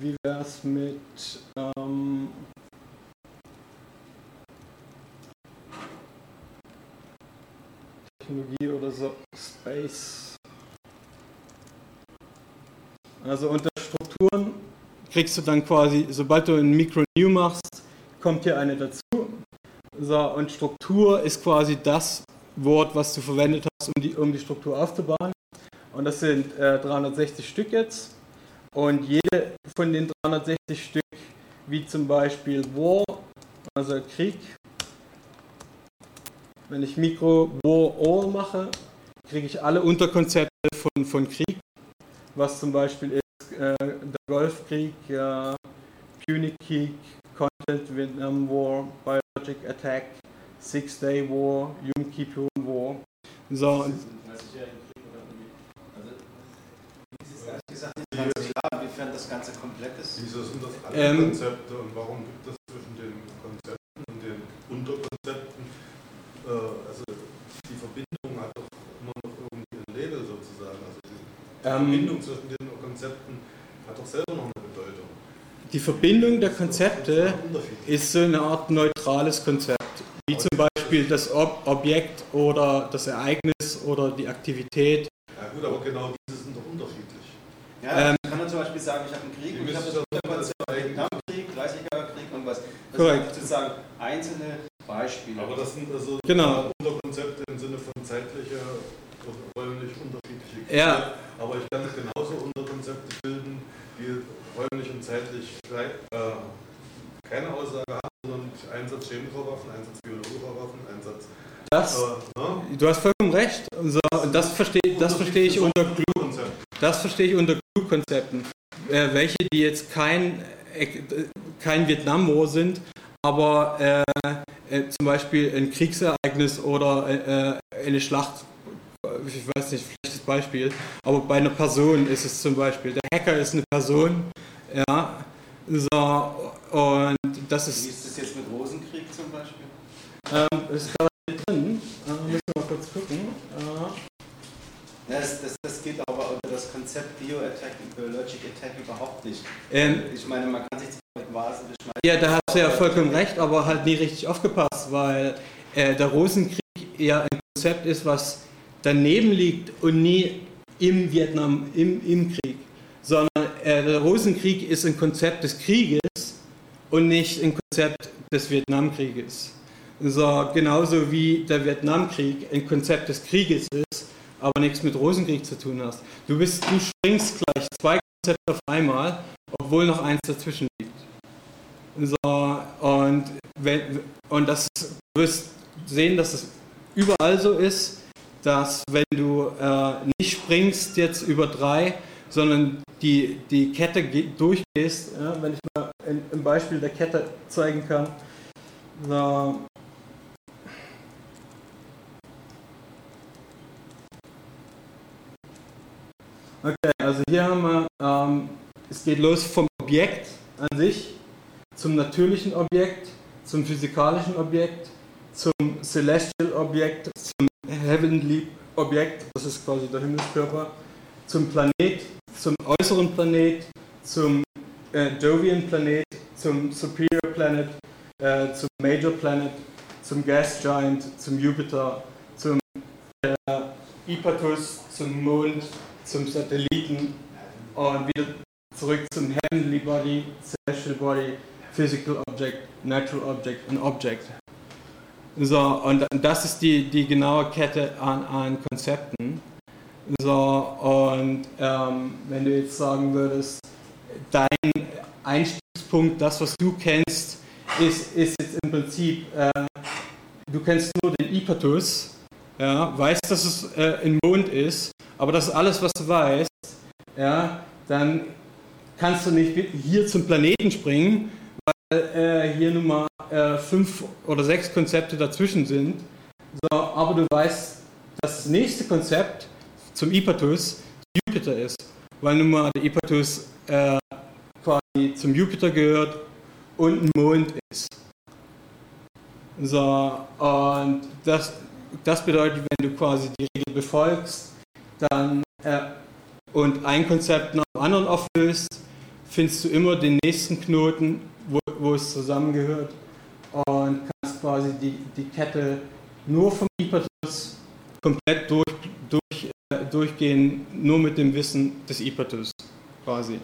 wie wäre es mit ähm, Technologie oder so Space? Also unter Strukturen kriegst du dann quasi, sobald du ein Micro New machst, kommt hier eine dazu. So, und Struktur ist quasi das Wort, was du verwendet hast, um die, um die Struktur aufzubauen. Und das sind äh, 360 Stück jetzt. Und jede von den 360 Stück, wie zum Beispiel War, also Krieg, wenn ich Mikro War All mache, kriege ich alle Unterkonzepte von, von Krieg, was zum Beispiel ist äh, der Golfkrieg, äh, Punic Krieg, Content Vietnam War, Biologic Attack, Six Day War, Yom Kippur War. So, inwiefern das Ganze komplett ist? Wieso sind das alle ähm, Konzepte und warum gibt es zwischen den Konzepten und den Unterkonzepten, äh, also die Verbindung hat doch immer noch irgendwie ein Label sozusagen. Die Ähm, Verbindung zwischen den Konzepten hat doch selber noch eine Bedeutung. die Verbindung der Konzepte ist ist so eine Art neutrales Konzept, wie zum Beispiel das Ob Objekt oder das Ereignis oder die Aktivität. Ja gut, aber genau diese sind doch unterschiedlich. Ja, Ähm, ich kann dann zum Beispiel sagen, ich habe einen Krieg und ich habe das eigentlich- Vietnamkrieg, 30er Krieg und was. Das Korrekt. sind sozusagen einzelne Beispiele. Aber das sind also Genau. Unterkonzepte im Sinne von zeitlicher und räumlich unterschiedliche Ja. Aber ich kann genauso Unterkonzepte bilden, die räumlich und zeitlich äh, keine Aussage haben, sondern Einsatz chemischer Waffen, Einsatz biologischer Waffen, Einsatz. Das, Äh, ne? du hast vollkommen recht. So, und das verstehe das verstehe ich unter Konzept. Das verstehe ich unter Glue-Konzepten. Äh, welche, die jetzt kein, äh, kein Vietnam War sind, aber äh, äh, zum Beispiel ein Kriegsereignis oder äh, eine Schlacht, ich weiß nicht, schlechtes Beispiel, aber bei einer Person ist es zum Beispiel, der Hacker ist eine Person, ja, so, und das Wie ist, ist das jetzt mit Rosenkrieg zum Beispiel? ähm, ist da drin, äh, müssen wir mal kurz gucken. Äh, Ja, das, das, das geht aber unter das Konzept Bioattack und Biologic Attack überhaupt nicht. ähm, Ich meine, man kann sich zwar mit Vasen beschmeißen. Ja, da hast du ja vollkommen recht, aber halt nie richtig aufgepasst, weil äh, der Rosenkrieg eher ein Konzept ist, was daneben liegt und nie im Vietnam, im, im Krieg. Sondern äh, der Rosenkrieg ist ein Konzept des Krieges und nicht ein Konzept des Vietnamkrieges. So, genauso wie der Vietnamkrieg ein Konzept des Krieges ist, aber nichts mit Rosenkrieg zu tun hast. Du, bist, du springst gleich zwei Konzepte auf einmal, obwohl noch eins dazwischen liegt. So, und, wenn, und das, du wirst sehen, dass es überall so ist, dass wenn du äh, nicht springst jetzt über drei, sondern die, die Kette ge- durchgehst, ja, wenn ich mal ein Beispiel der Kette zeigen kann. So. Okay, also hier haben wir, ähm, es geht los vom Objekt an sich zum natürlichen Objekt, zum physikalischen Objekt, zum Celestial Objekt, zum Heavenly Objekt, das ist quasi der Himmelskörper, zum Planet, zum äußeren Planet, zum äh, Jovian Planet, zum Superior Planet, äh, zum Major Planet, zum Gas Giant, zum Jupiter, zum äh, Ipatus, zum Mond, zum Satelliten und wieder zurück zum Heavenly Body, Celestial Body, Physical Object, Natural Object und Object. So, und das ist die, die genaue Kette an, an Konzepten. So, und ähm, wenn du jetzt sagen würdest, dein Einstiegspunkt, das, was du kennst, ist, ist jetzt im Prinzip, äh, du kennst nur den Ipatus, ja, weißt, dass es äh, ein Mond ist, aber das ist alles, was du weißt, ja, dann kannst du nicht hier zum Planeten springen, weil äh, hier nun mal äh, fünf oder sechs Konzepte dazwischen sind. So, aber du weißt, dass das nächste Konzept zum Ipatus Jupiter ist, weil nun mal der Ipatus äh, quasi zum Jupiter gehört und ein Mond ist. So, und das, das bedeutet, wenn du quasi die Regel befolgst, dann äh, und ein Konzept nach dem anderen auflöst, findest du immer den nächsten Knoten, wo, wo es zusammengehört und kannst quasi die, die Kette nur vom Ipatus komplett durch, durch, äh, durchgehen, nur mit dem Wissen des Ipatus quasi.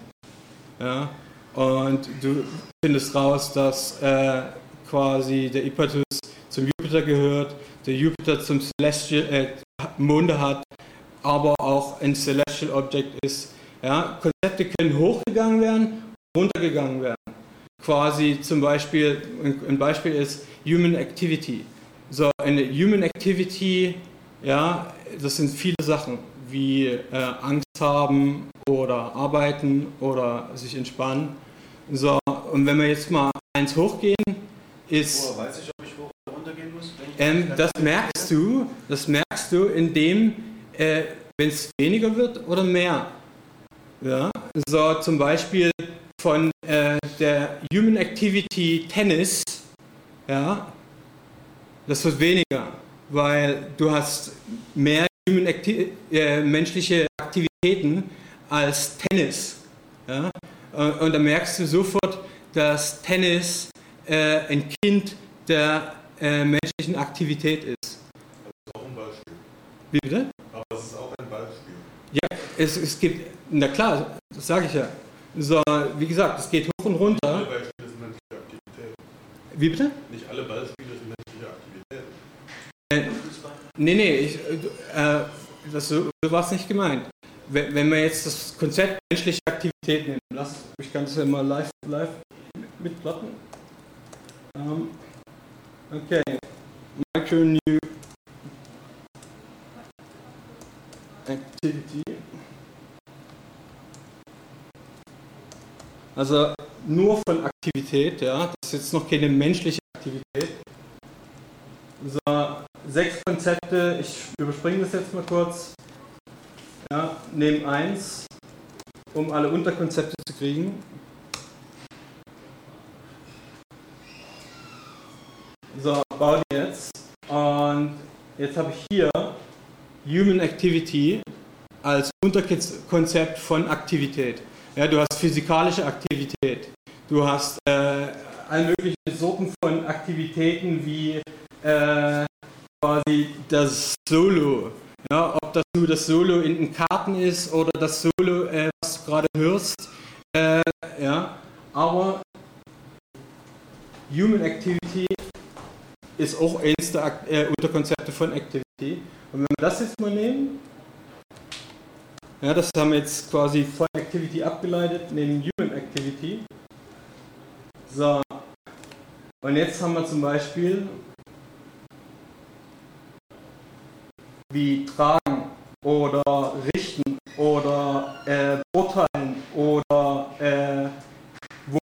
Ja? Und du findest raus, dass äh, quasi der Ipatus zum Jupiter gehört, der Jupiter zum Celestial, äh, Monde hat, aber auch ein Celestial Object ist. Ja? Konzepte können hochgegangen werden, runtergegangen werden. Quasi zum Beispiel, ein Beispiel ist Human Activity. So eine Human Activity, ja, das sind viele Sachen, wie äh, Angst haben oder arbeiten oder sich entspannen. So, und wenn wir jetzt mal eins hochgehen, ist, Woher weiß ich, ob ich hoch oder runter gehen muss? wenn ich ähm, das merkst du, das merkst du, indem, äh, wenn es weniger wird oder mehr. Ja, so zum Beispiel von äh, der Human Activity Tennis, ja, das wird weniger, weil du hast mehr human acti äh, menschliche Aktivitäten als Tennis. Ja? Und, und da merkst du sofort, dass Tennis äh, ein Kind der äh, menschlichen Aktivität ist. Das ist auch ein Beispiel. Wie bitte? Aber es ist auch ein Beispiel. Ja, es, es gibt, na klar, das sage ich ja. So, wie gesagt, es geht hoch und Nicht alle runter. Beispiele sind menschliche Aktivität. Wie bitte? Nicht alle Beispiele sind menschliche Aktivität. Äh, nee, nee, ich, äh, das, so war es nicht gemeint. Wenn, wenn wir jetzt das Konzept menschliche Aktivität nehmen, lass, ich kann das ja mal live, live mitplotten. Ähm, okay, Micro New Activity. Also nur von Aktivität, ja, das ist jetzt noch keine menschliche Aktivität. So, sechs Konzepte, ich überspringe das jetzt mal kurz. Ja, nehmen eins, um alle Unterkonzepte zu kriegen. Die jetzt. Und jetzt habe ich hier Human Activity als Unterkonzept von Aktivität. Ja, du hast physikalische Aktivität. Du hast äh, alle möglichen Sorten von Aktivitäten wie äh, quasi das Solo. Ja, ob das nur das Solo in den Karten ist oder das Solo, äh, was du gerade hörst. Äh, ja, aber Human Activity ist auch eines der äh, Unterkonzepte von Activity. Und wenn wir das jetzt mal nehmen, ja, das haben wir jetzt quasi von Activity abgeleitet, nehmen Human Activity. So, und jetzt haben wir zum Beispiel wie tragen oder richten oder äh, urteilen oder äh,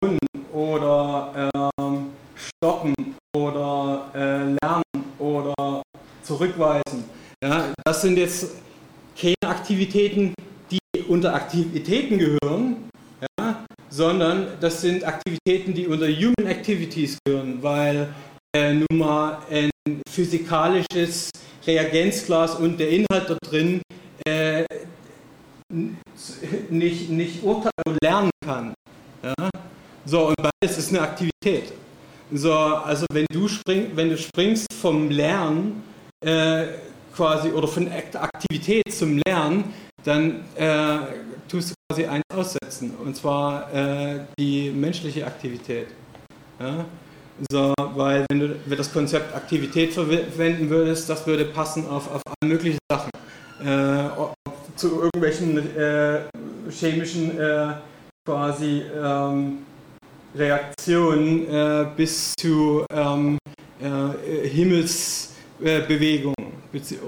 wohnen oder ähm, stoppen oder äh, lernen oder zurückweisen. Ja, das sind jetzt keine Aktivitäten, die unter Aktivitäten gehören, ja, sondern das sind Aktivitäten, die unter Human Activities gehören, weil äh, nun mal ein physikalisches Reagenzglas und der Inhalt da drin äh, nicht, nicht urteilen und lernen kann. Ja? So, und beides ist eine Aktivität. So, also wenn du, spring, wenn du springst vom Lernen äh, quasi oder von Akt- Aktivität zum Lernen, dann äh, tust du quasi eins aussetzen, und zwar äh, die menschliche Aktivität. Ja? So, weil wenn du wenn das Konzept Aktivität verwenden würdest, das würde passen auf, auf alle möglichen Sachen. Äh, zu irgendwelchen äh, chemischen äh, quasi ähm, Reaktionen äh, bis zu ähm, äh, Himmelsbewegungen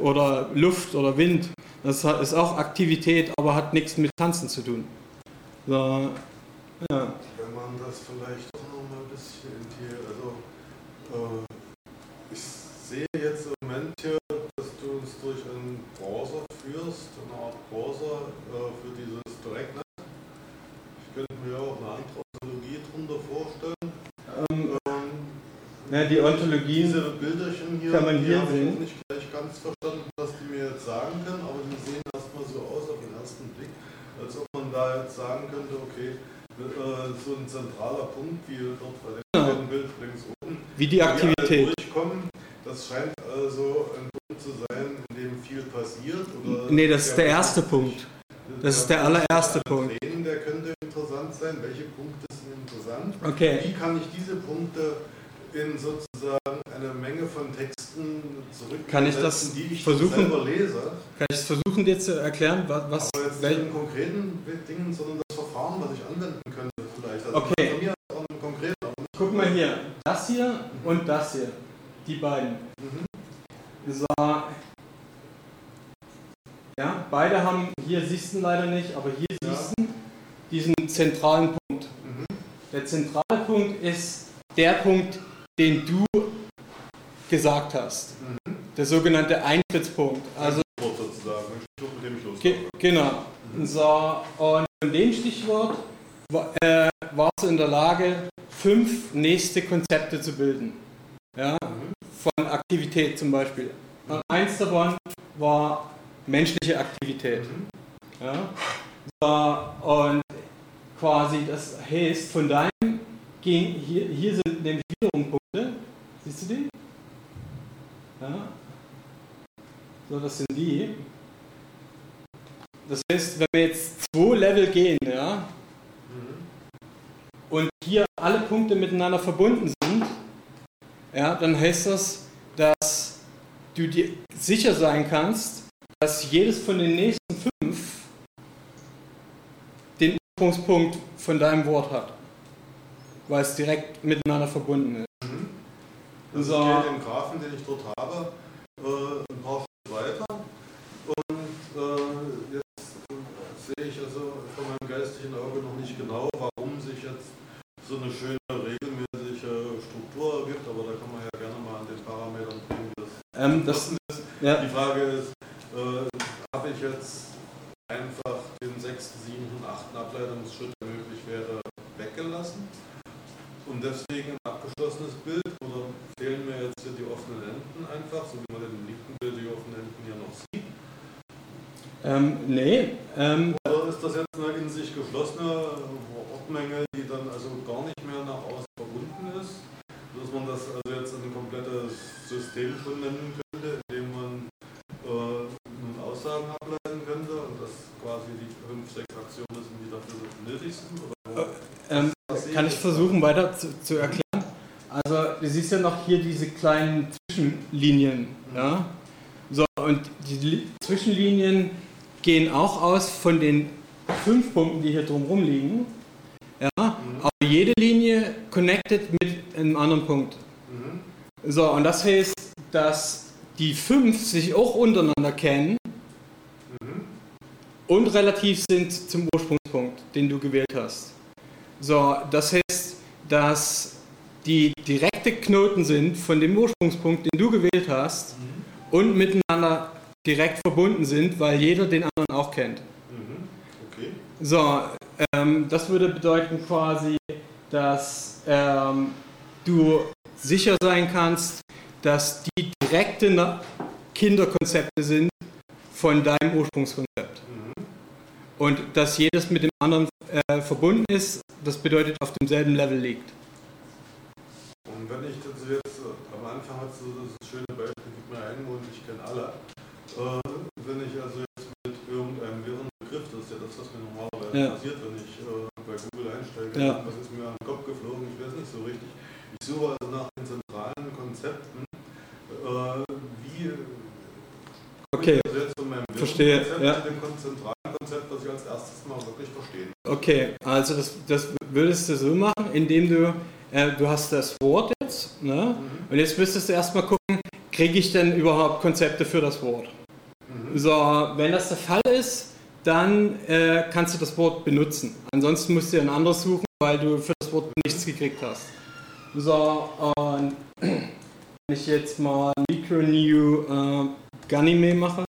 oder Luft oder Wind. Das ist auch Aktivität, aber hat nichts mit Tanzen zu tun. So, ja. Wenn man das vielleicht doch noch mal ein bisschen in die, also äh, ich sehe jetzt im Moment hier, dass du uns durch einen Browser führst, eine Art Browser äh, für dieses DirectNet. Ich könnte mir auch eine andere Ontologie drunter vorstellen. Ähm, Ähm, ja, die Ontologien diese Bilderchen hier, Kann man hier ich sehen. auch nicht gleich ganz verstanden, was die mir jetzt sagen können, aber die sehen erstmal so aus auf den ersten Blick, als ob man da jetzt sagen könnte, okay, äh, so ein zentraler Punkt, wie dort bei dem Genau. Bild links oben, wie die Aktivität. durchkommen, das scheint also ein Punkt zu sein, in dem viel passiert. Oder Nee, das ist der erste Punkt. Das ist der allererste Punkt. Der könnte interessant sein. Welche Punkte sind interessant? Okay, Wie kann ich diese Punkte in sozusagen eine Menge von Texten zurück Kann ich das die ich versuchen? selber lese? kann ich es versuchen, dir zu erklären, was, Aber jetzt nicht in konkreten Dingen, sondern das Verfahren, was ich anwenden könnte vielleicht. Also Okay. Von mir auch ein konkret, aber nicht Guck mal hier, das hier und das hier, die beiden. Mhm. So. Ja, beide haben, hier siehst du leider nicht, aber hier Ja. siehst du diesen zentralen Punkt. Mhm. Der zentrale Punkt ist der Punkt, den du gesagt hast. Mhm. Der sogenannte Eintrittspunkt. Also sozusagen, mit dem ich loslaufe. genau. So, und von dem Stichwort äh, warst du in der Lage, fünf nächste Konzepte zu bilden. Ja? Mhm. Von Aktivität zum Beispiel. Und eins davon war menschliche Aktivität. Mhm. Ja? So, und quasi das heißt, von deinem ging, hier, hier sind nämlich wiederum Punkte. Siehst du die? Ja. So, das sind die. Das heißt, wenn wir jetzt zwei Level gehen, ja, und hier alle Punkte miteinander verbunden sind, ja, dann heißt das, dass du dir sicher sein kannst, dass jedes von den nächsten fünf den Ursprungspunkt von deinem Wort hat, weil es direkt miteinander verbunden ist. Mhm. Also So. ich gehe den Graphen, den ich dort habe, äh, ein paar Schritte weiter. Und äh, jetzt äh, sehe ich also von meinem geistigen Auge noch nicht genau, warum sich jetzt so eine schöne regelmäßige Struktur ergibt, aber da kann man ja gerne mal an den Parametern bringen, wie das Ähm, das, ja, Die Frage ist, äh, habe ich jetzt einfach den sechsten, siebten, achten Ableitungsschritt, der möglich wäre, weggelassen und deswegen ein abgeschlossenes Bild oder fehlen mir jetzt hier die offenen Enden einfach, so wie man im linken Bild die offenen Enden hier noch sieht? ähm, nee, ähm, Oder ist das jetzt eine in sich geschlossene Wortmenge, die dann also gar nicht mehr nach außen verbunden ist? Dass man das also jetzt ein komplettes System schon nennen könnte, in dem man äh, nun Aussagen ableiten könnte und das quasi die fünf, sechs Aktionen sind, die dafür nötig sind? Oder ähm, kann ich versuchen weiter zu, zu erklären? Also du siehst ja noch hier diese kleinen Zwischenlinien. Ja? So, und die Li Zwischenlinien gehen auch aus von den fünf Punkten, die hier drumherum liegen. Ja? Aber jede Linie connected mit einem anderen Punkt. Mhm. So, und das heißt, dass die fünf sich auch untereinander kennen Mhm. und relativ sind zum Ursprungspunkt, den du gewählt hast. So, das heißt, dass die direkte Knoten sind von dem Ursprungspunkt, den du gewählt hast und miteinander direkt verbunden sind, weil jeder den anderen auch kennt. Mhm. Okay. So, ähm, das würde bedeuten quasi, dass ähm, du sicher sein kannst, dass die direkte Na- Kinderkonzepte sind von deinem Ursprungskonzept. Mhm. Und dass jedes mit dem anderen äh, verbunden ist, das bedeutet auf demselben Level liegt. Und wenn ich das jetzt äh, am Anfang hat so das schöne Beispiel, gib mir einen Mund, ich kenne alle. Äh, wenn ich also jetzt mit irgendeinem wirren Begriff, das ist ja das, was mir normalerweise Ja. passiert, wenn ich äh, bei Google einsteige, Ja. was ist mir an den Kopf geflogen, ich weiß nicht so richtig. Ich suche also nach den zentralen Konzepten, äh, wie Okay, also jetzt von meinem wirren Verstehe, Konzept ja. zu dem zentralen Konzept, was ich als erstes mal wirklich verstehen. okay. Also das, das würdest du so machen, indem du, äh, du hast das Wort jetzt, ne? Mhm. Und jetzt müsstest du erstmal gucken, kriege ich denn überhaupt Konzepte für das Wort? Mhm. So, wenn das der Fall ist, dann äh, kannst du das Wort benutzen. Ansonsten musst du dir ein anderes suchen, weil du für das Wort nichts gekriegt hast. So, und wenn ich jetzt mal Micronew äh, Ganime mache,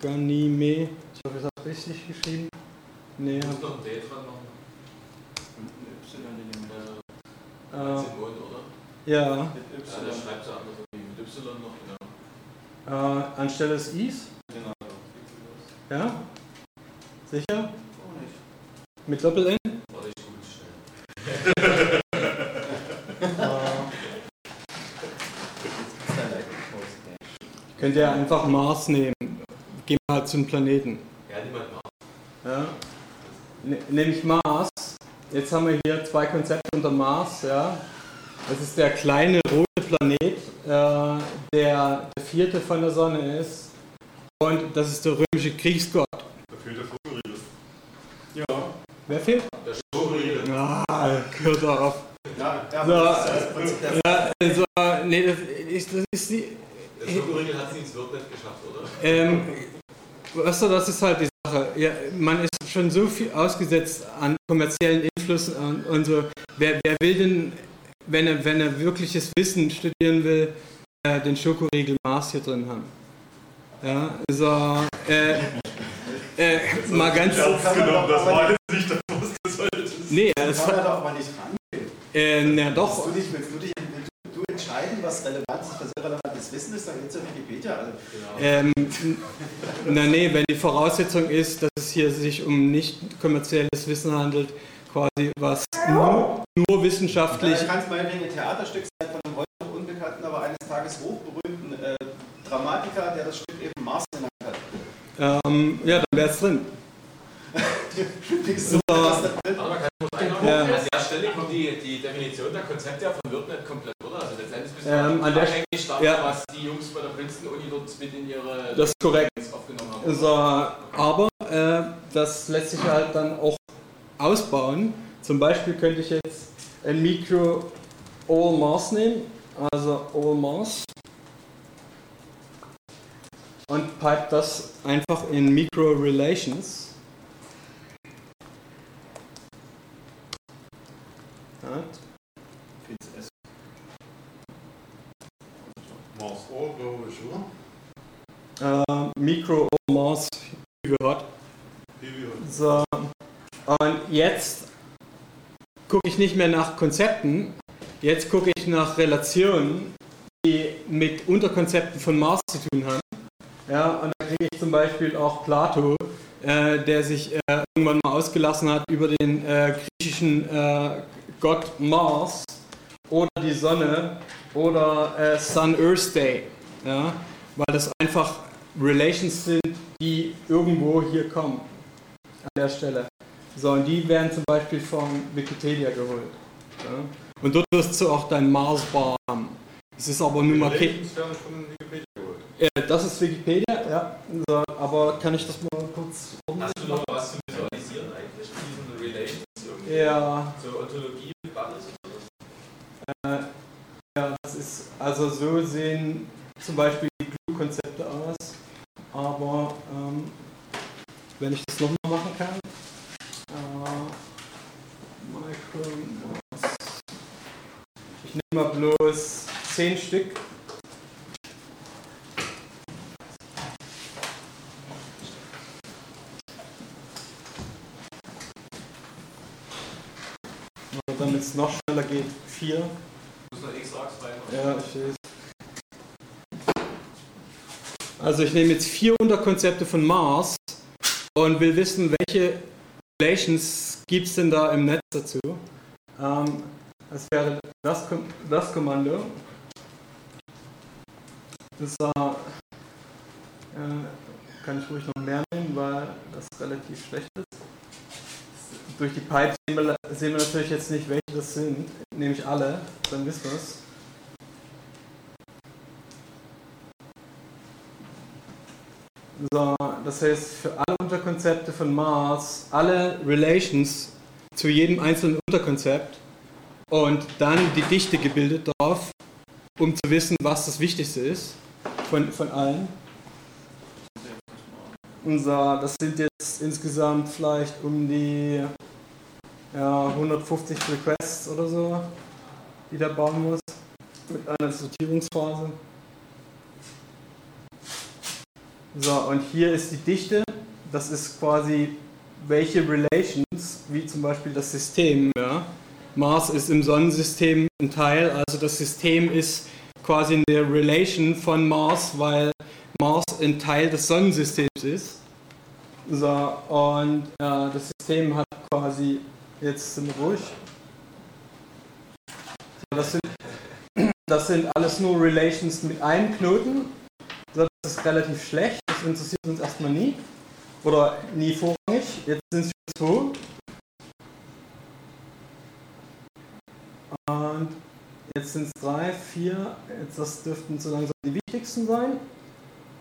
Ganime, ich hoffe, ich habe richtig geschrieben. Nee, Du musst noch ein D dran machen. äh, 13 Volt, oder? ja, Ja, der schreibt es anders mit Y noch, ja. äh, anstelle des Is, Genau. ja, sicher, Oh, nicht. mit Doppel-N. Warte, ich google schnell. Ein ey. Könnt ihr einfach Mars nehmen. Gehen wir halt zum Planeten. Ja, niemand macht. Ja. Ne- Nämlich Mars. Jetzt haben wir hier zwei Konzepte unter Mars. Ja. Das ist der kleine rote Planet, äh, der der vierte von der Sonne ist. Und das ist der römische Kriegsgott. Da fehlt der Schokoriegel. Ja. Wer fehlt? Der Schokoriegel. Ah, hört auf. Ja, ja, So, Ja, also, nee, das ist, das ist die. Der Schokoriegel hat es ins Word nicht geschafft, oder? Ähm, weißt du, das ist halt die Sache. Ja, man ist schon so viel ausgesetzt an kommerziellen Einflüssen und, und so. Wer, wer will denn, wenn er, wenn er wirkliches Wissen studieren will, äh, den Schokoriegel Mars hier drin haben? Ja, also, äh, äh, mal ganz. Ernst genommen, das war jetzt nicht das, was du solltest. Nee, Das man doch aber nicht ran. äh, na doch. du, dich, willst du, dich, willst du entscheiden, was relevant ist, was irrelevant das Wissen ist doch jetzt auf Wikipedia. Also. Genau. Ähm, na nee, wenn die Voraussetzung ist, dass es hier sich um nicht kommerzielles Wissen handelt, quasi was nur, nur wissenschaftlich. Ja, kann es meinetwegen ein Theaterstück sein von einem heute noch unbekannten, aber eines Tages hochberühmten äh, Dramatiker, der das Stück eben Mars genannt hat. Ähm, ja, dann wäre es drin. so, aber kann ja. An der Stelle kommt die, die Definition der Konzepte ja von nicht komplett, oder? Also letztendlich bist du ähm, an der eigentlich davon, ja. was die Jungs bei der Princeton-Uni dort mit in ihre das ist korrekt. aufgenommen haben. So, aber äh, das lässt sich halt dann auch ausbauen. Zum Beispiel könnte ich jetzt ein Mikro All Mass nehmen, also All Mass und pipe das einfach in Micro Relations. Mars Glaube ich, oder? All Mars, wie gehört. So, und jetzt gucke ich nicht mehr nach Konzepten, jetzt gucke ich nach Relationen, die mit Unterkonzepten von Mars zu tun haben. Ja, und da kriege ich zum Beispiel auch Plato, äh, der sich äh, irgendwann mal ausgelassen hat über den äh, griechischen äh, Gott Mars oder die Sonne oder äh, Sun-Earth Day. Ja, weil das einfach Relations sind, die irgendwo hier kommen. An der Stelle. So, und die werden zum Beispiel von Wikipedia geholt. Ja? Und dort wirst du auch dein Mars-Bar haben. Es ist aber nur mal. Ja, das ist Wikipedia, ja. So, aber kann ich das mal kurz. Hast du noch was zu visualisieren eigentlich? Diesen Relations irgendwie? Ja. So Ontologie alles äh, Ja, das ist. Also so sehen zum Beispiel die Glue-Konzepte aus. Aber ähm, wenn ich das nochmal machen kann. Ich nehme mal bloß 10 Stück. Damit es noch schneller geht, 4. Also ich nehme jetzt vier Unterkonzepte von Mars und will wissen, welche Relations gibt es denn da im Netz dazu. Ähm, das wäre das, das Kommando. Das äh, kann ich ruhig noch mehr nehmen, weil das relativ schlecht ist. Durch die Pipes sehen wir, sehen wir natürlich jetzt nicht, welche das sind. Nehme ich alle, dann wissen wir es. So, das heißt, für alle Unterkonzepte von Mars, alle Relations zu jedem einzelnen Unterkonzept und dann die Dichte gebildet darauf, um zu wissen, was das Wichtigste ist von, von allen. Unser, das sind jetzt insgesamt vielleicht um die ja, 150 Requests oder so, die der bauen muss, mit einer Sortierungsphase. So, und hier ist die Dichte. Das ist quasi welche Relations, wie zum Beispiel das System. Ja. Mars ist im Sonnensystem ein Teil, also das System ist quasi eine Relation von Mars, weil Mars ein Teil des Sonnensystems ist. So, und äh, das System hat quasi, jetzt sind wir ruhig. Das, sind, das sind alles nur Relations mit einem Knoten. Das ist relativ schlecht das interessiert uns erstmal nie. Oder nie vorrangig. Jetzt sind es zwei. Und jetzt sind es drei, vier. Jetzt das dürften so langsam die wichtigsten sein.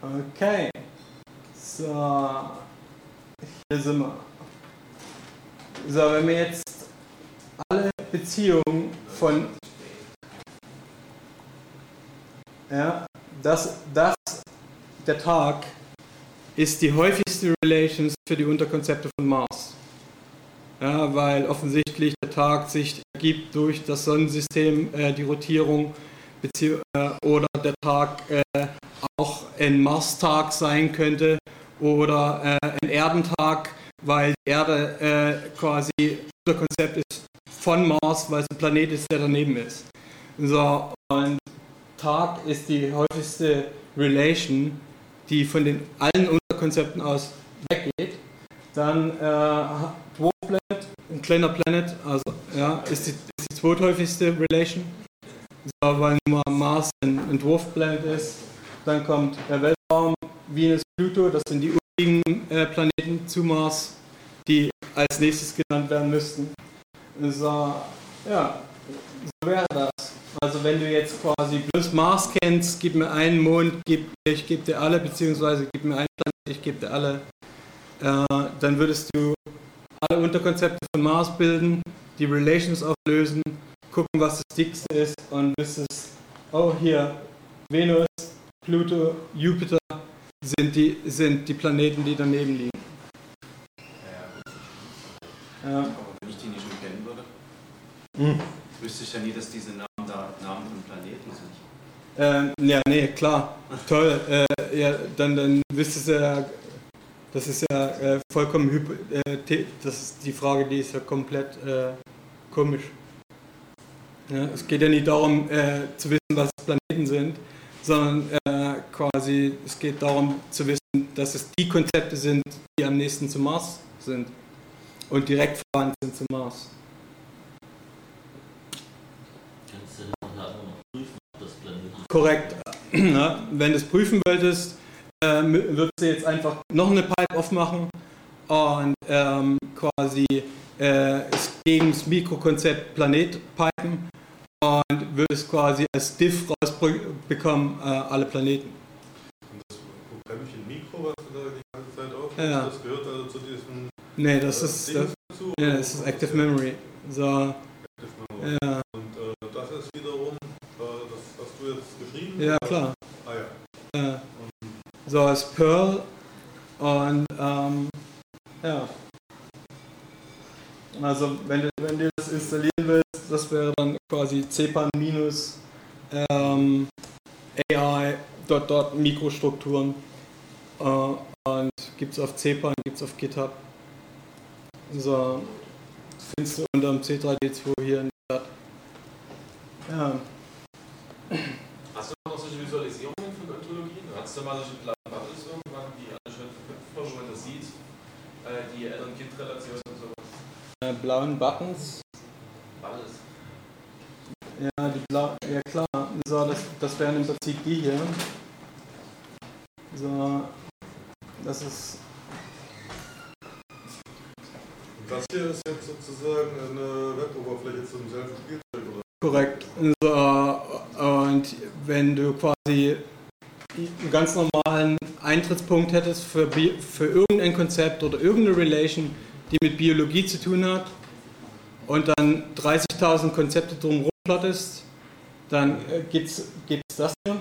Okay. So. Hier sind wir. So, wenn wir jetzt alle Beziehungen von ja, das, das der Tag ist die häufigste Relations für die Unterkonzepte von Mars. Ja, weil offensichtlich der Tag sich ergibt durch das Sonnensystem, äh, die Rotierung, äh, oder der Tag äh, auch ein Mars-Tag sein könnte oder äh, ein Erdentag, weil die Erde äh, quasi Unterkonzept ist von Mars, weil es ein Planet ist, der daneben ist. So, und Tag ist die häufigste Relation, die von den allen Unterkonzepten aus weggeht. Dann äh, Dwarf Planet, ein kleiner Planet, also ja, ist die, ist die zweithäufigste Relation, so, weil nur Mars ein, ein Dwarf Planet ist. Dann kommt der Weltraum, Venus, Pluto, das sind die umliegenden äh, Planeten zu Mars, die als nächstes genannt werden müssten. So, ja, so wäre das. Also wenn du jetzt quasi bloß Mars kennst, gib mir einen Mond, gib, ich gebe dir alle, beziehungsweise gib mir einen Planet, ich gebe dir alle, äh, dann würdest du alle Unterkonzepte von Mars bilden, die Relations auflösen, gucken, was das dickste ist und wüsstest, oh hier, Venus, Pluto, Jupiter sind die, sind die Planeten, die daneben liegen. Ja. Aber wenn ich die nicht schon kennen würde, hm. Wüsste ich ja nie, dass diese Namen da Namen von Planeten sind. Ähm, ja, nee, klar. Toll. Äh, ja, dann, dann wüsstest du ja, das ist ja äh, vollkommen äh, das ist die Frage, die ist ja komplett äh, komisch. Ja, es geht ja nicht darum äh, zu wissen, was Planeten sind, sondern äh, quasi es geht darum zu wissen, dass es die Konzepte sind, die am nächsten zum Mars sind und direkt verwandt sind zum Mars. Kannst du nachher noch prüfen, ob das Planeten Korrekt. Ja, wenn du es prüfen wolltest, äh, würdest du jetzt einfach noch eine Pipe aufmachen und ähm, quasi äh, gegen das Mikrokonzept Planet pipen und würdest quasi als Diff rausbekommen äh, alle Planeten. Und das Programmchen Mikro, was du da die ganze Zeit aufmachst, ja. das gehört also zu diesem Nee, das ist, das, ja, das ist Active Memory. So. Active Memory. Ja. Und äh, das ist wiederum, äh, das hast du jetzt geschrieben? Ja, klar. Ah ja. Äh, so ist Perl und ähm, ja. Also wenn du, wenn du das installieren willst, das wäre dann quasi CPAN minus ähm, AI dot, dot Mikrostrukturen äh, und gibt es auf CPAN, gibt es auf GitHub. So, findest du unter dem C3D2 hier in der Stadt. Ja. Hast du noch solche Visualisierungen von Ontologien? Hast du mal solche blauen Bubbles irgendwann, die alle schon verknüpft wo man das sieht? Äh, die Eltern-Kind-Relation und sowas? Äh, blauen Buttons? Bubbles. Ja, die blau ja klar. So, das, das wären im Prinzip die hier. So, das ist das hier ist jetzt sozusagen eine Web-Oberfläche zum selben Spielzeug, oder? Korrekt. So, und wenn du quasi einen ganz normalen Eintrittspunkt hättest für, für irgendein Konzept oder irgendeine Relation, die mit Biologie zu tun hat, und dann 30.000 Konzepte drumherum plottest, dann äh, gibt es das hier.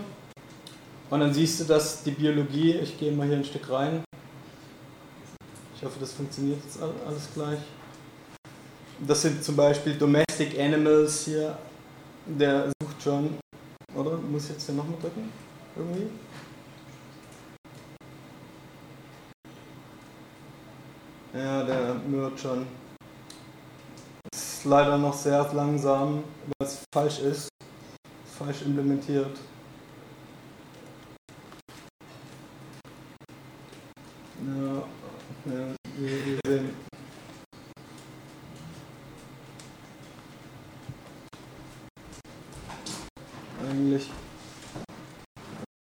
Und dann siehst du, dass die Biologie, ich gehe mal hier ein Stück rein, ich hoffe, das funktioniert jetzt alles gleich. Das sind zum Beispiel Domestic Animals hier. Der sucht schon, oder? Muss ich jetzt hier nochmal drücken? Irgendwie? Ja, der mört schon. Ist leider noch sehr langsam, weil es falsch ist. Falsch implementiert. Ja. Ja, wir sehen. Eigentlich.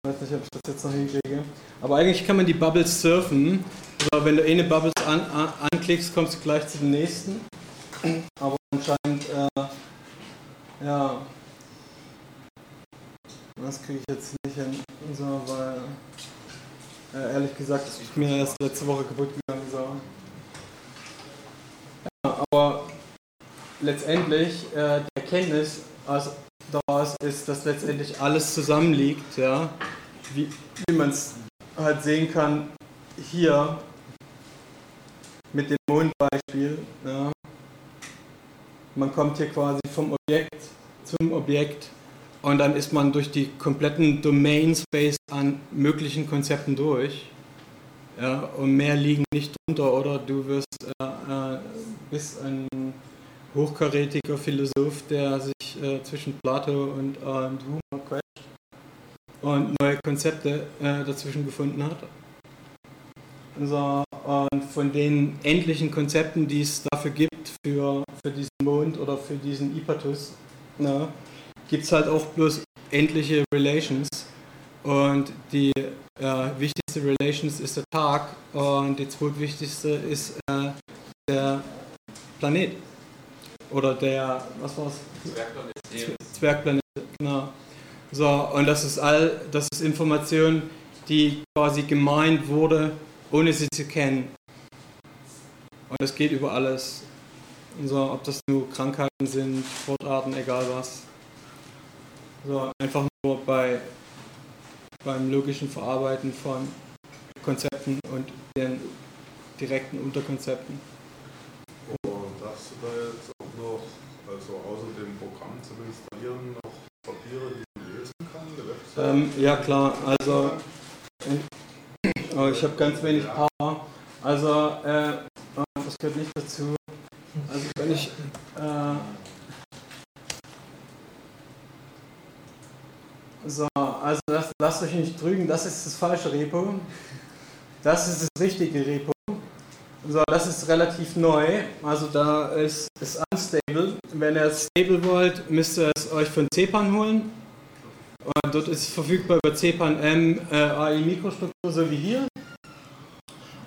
Ich weiß nicht, ob ich das jetzt noch hinkriege. Aber eigentlich kann man die Bubbles surfen. Also wenn du eine Bubbles an, an, anklickst, kommst du gleich zu den nächsten. Aber anscheinend, äh, ja. Das kriege ich jetzt nicht hin. So, weil. Äh, ehrlich gesagt, ist mir erst letzte Woche kaputt gegangen. So. Ja, aber letztendlich, äh, die Erkenntnis also daraus ist, dass letztendlich alles zusammenliegt, ja, wie, wie man es halt sehen kann, hier mit dem Mondbeispiel. Ja. Man kommt hier quasi vom Objekt zum Objekt und dann ist man durch die kompletten Domain Space an möglichen Konzepten durch. Ja, und mehr liegen nicht drunter, oder du wirst äh, äh, bist ein hochkarätiger Philosoph, der sich äh, zwischen Plato und, und Humor quetscht. Und neue Konzepte äh, dazwischen gefunden hat. So, und von den endlichen Konzepten, die es dafür gibt, für, für diesen Mond oder für diesen Ipatus, ne, gibt es halt auch bloß endliche Relations. Und die äh, wichtigste Relations ist der Tag und die zweitwichtigste ist äh, der Planet. Oder der, was war's? Zwergplanet. Zwergplanet, genau. So, und das ist all, das ist Information, die quasi gemeint wurde, ohne sie zu kennen. Und das geht über alles. So, ob das nur Krankheiten sind, Sportarten, egal was. So, einfach nur bei, beim logischen Verarbeiten von Konzepten und den direkten Unterkonzepten. Und du da jetzt auch noch, also außer dem Programm zum Installieren, Ähm, ja klar, also oh, ich habe ganz wenig Power. Also äh, das gehört nicht dazu. Also wenn ich äh, So, also das, lasst euch nicht trügen, das ist das falsche Repo. Das ist das richtige Repo. So, das ist relativ neu. Also da ist es unstable. Wenn ihr es stable wollt, müsst ihr es euch von CPAN holen. Und dort ist es verfügbar über CPAN M äh, AI Mikrostruktur, so wie hier.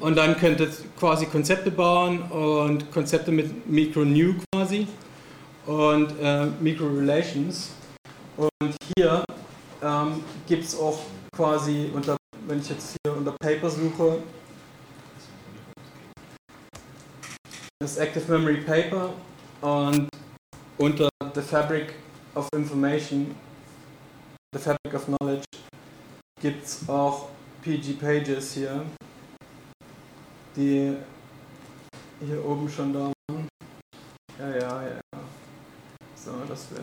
Und dann könnt ihr quasi Konzepte bauen und Konzepte mit Micro New quasi und äh, Micro Relations. Und hier ähm, gibt es auch quasi, unter, wenn ich jetzt hier unter Paper suche, das Active Memory Paper und unter The Fabric of Information, The Fabric of Knowledge, gibt es auch PG Pages hier, die hier oben schon da waren. Ja, ja, ja. So, das wäre.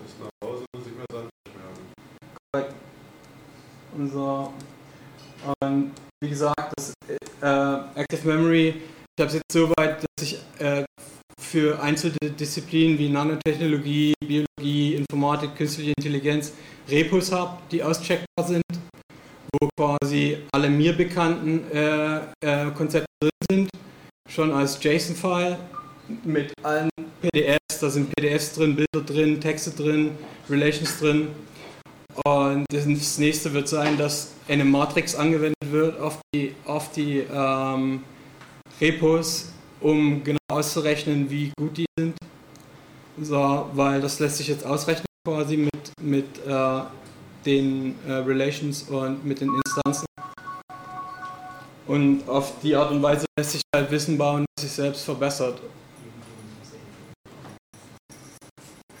Bis nach Hause muss ich mir dann und so. Und wie gesagt, das äh, Active Memory, ich habe es jetzt so weit, dass ich äh, für einzelne Disziplinen wie Nanotechnologie, Biologie, Informatik, künstliche Intelligenz Repos habe, die auscheckbar sind, wo quasi alle mir bekannten äh, äh Konzepte drin sind, schon als JSON-File mit allen PDFs, da sind PDFs drin, Bilder drin, Texte drin, Relations drin und das nächste wird sein, dass eine Matrix angewendet wird auf die, auf die ähm, Repos, um genau auszurechnen, wie gut die sind. So, weil das lässt sich jetzt ausrechnen quasi mit, mit äh, den äh, Relations und mit den Instanzen. Und auf die Art und Weise lässt sich halt Wissen bauen, das sich selbst verbessert.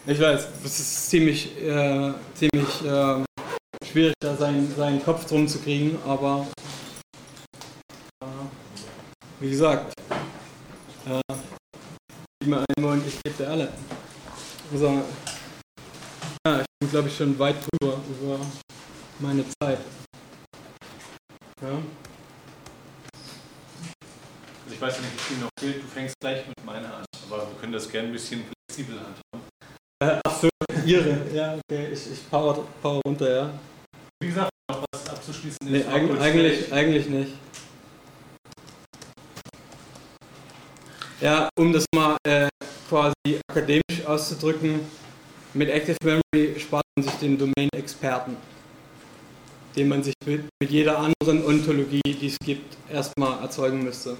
Ich weiß, es ist ziemlich, äh, ziemlich äh, schwierig, da seinen, seinen Kopf drum zu kriegen, aber äh, wie gesagt, äh, gib mir einen und ich gebe dir alle. Also, ja, ich bin glaube ich schon weit drüber über meine Zeit. Ja. Also ich weiß nicht, wie viel noch fehlt. Du fängst gleich mit meiner an, aber wir können das gerne ein bisschen flexibel handhaben. Äh, ach so, ihre. Ja, okay, ich, ich power, power runter, ja. Wie gesagt, noch was abzuschließen? Nee, eigentlich, eigentlich, eigentlich nicht. Ja, um das mal äh, quasi akademisch auszudrücken, mit Active Memory spart man sich den Domain-Experten, den man sich mit, mit jeder anderen Ontologie, die es gibt, erstmal erzeugen müsste.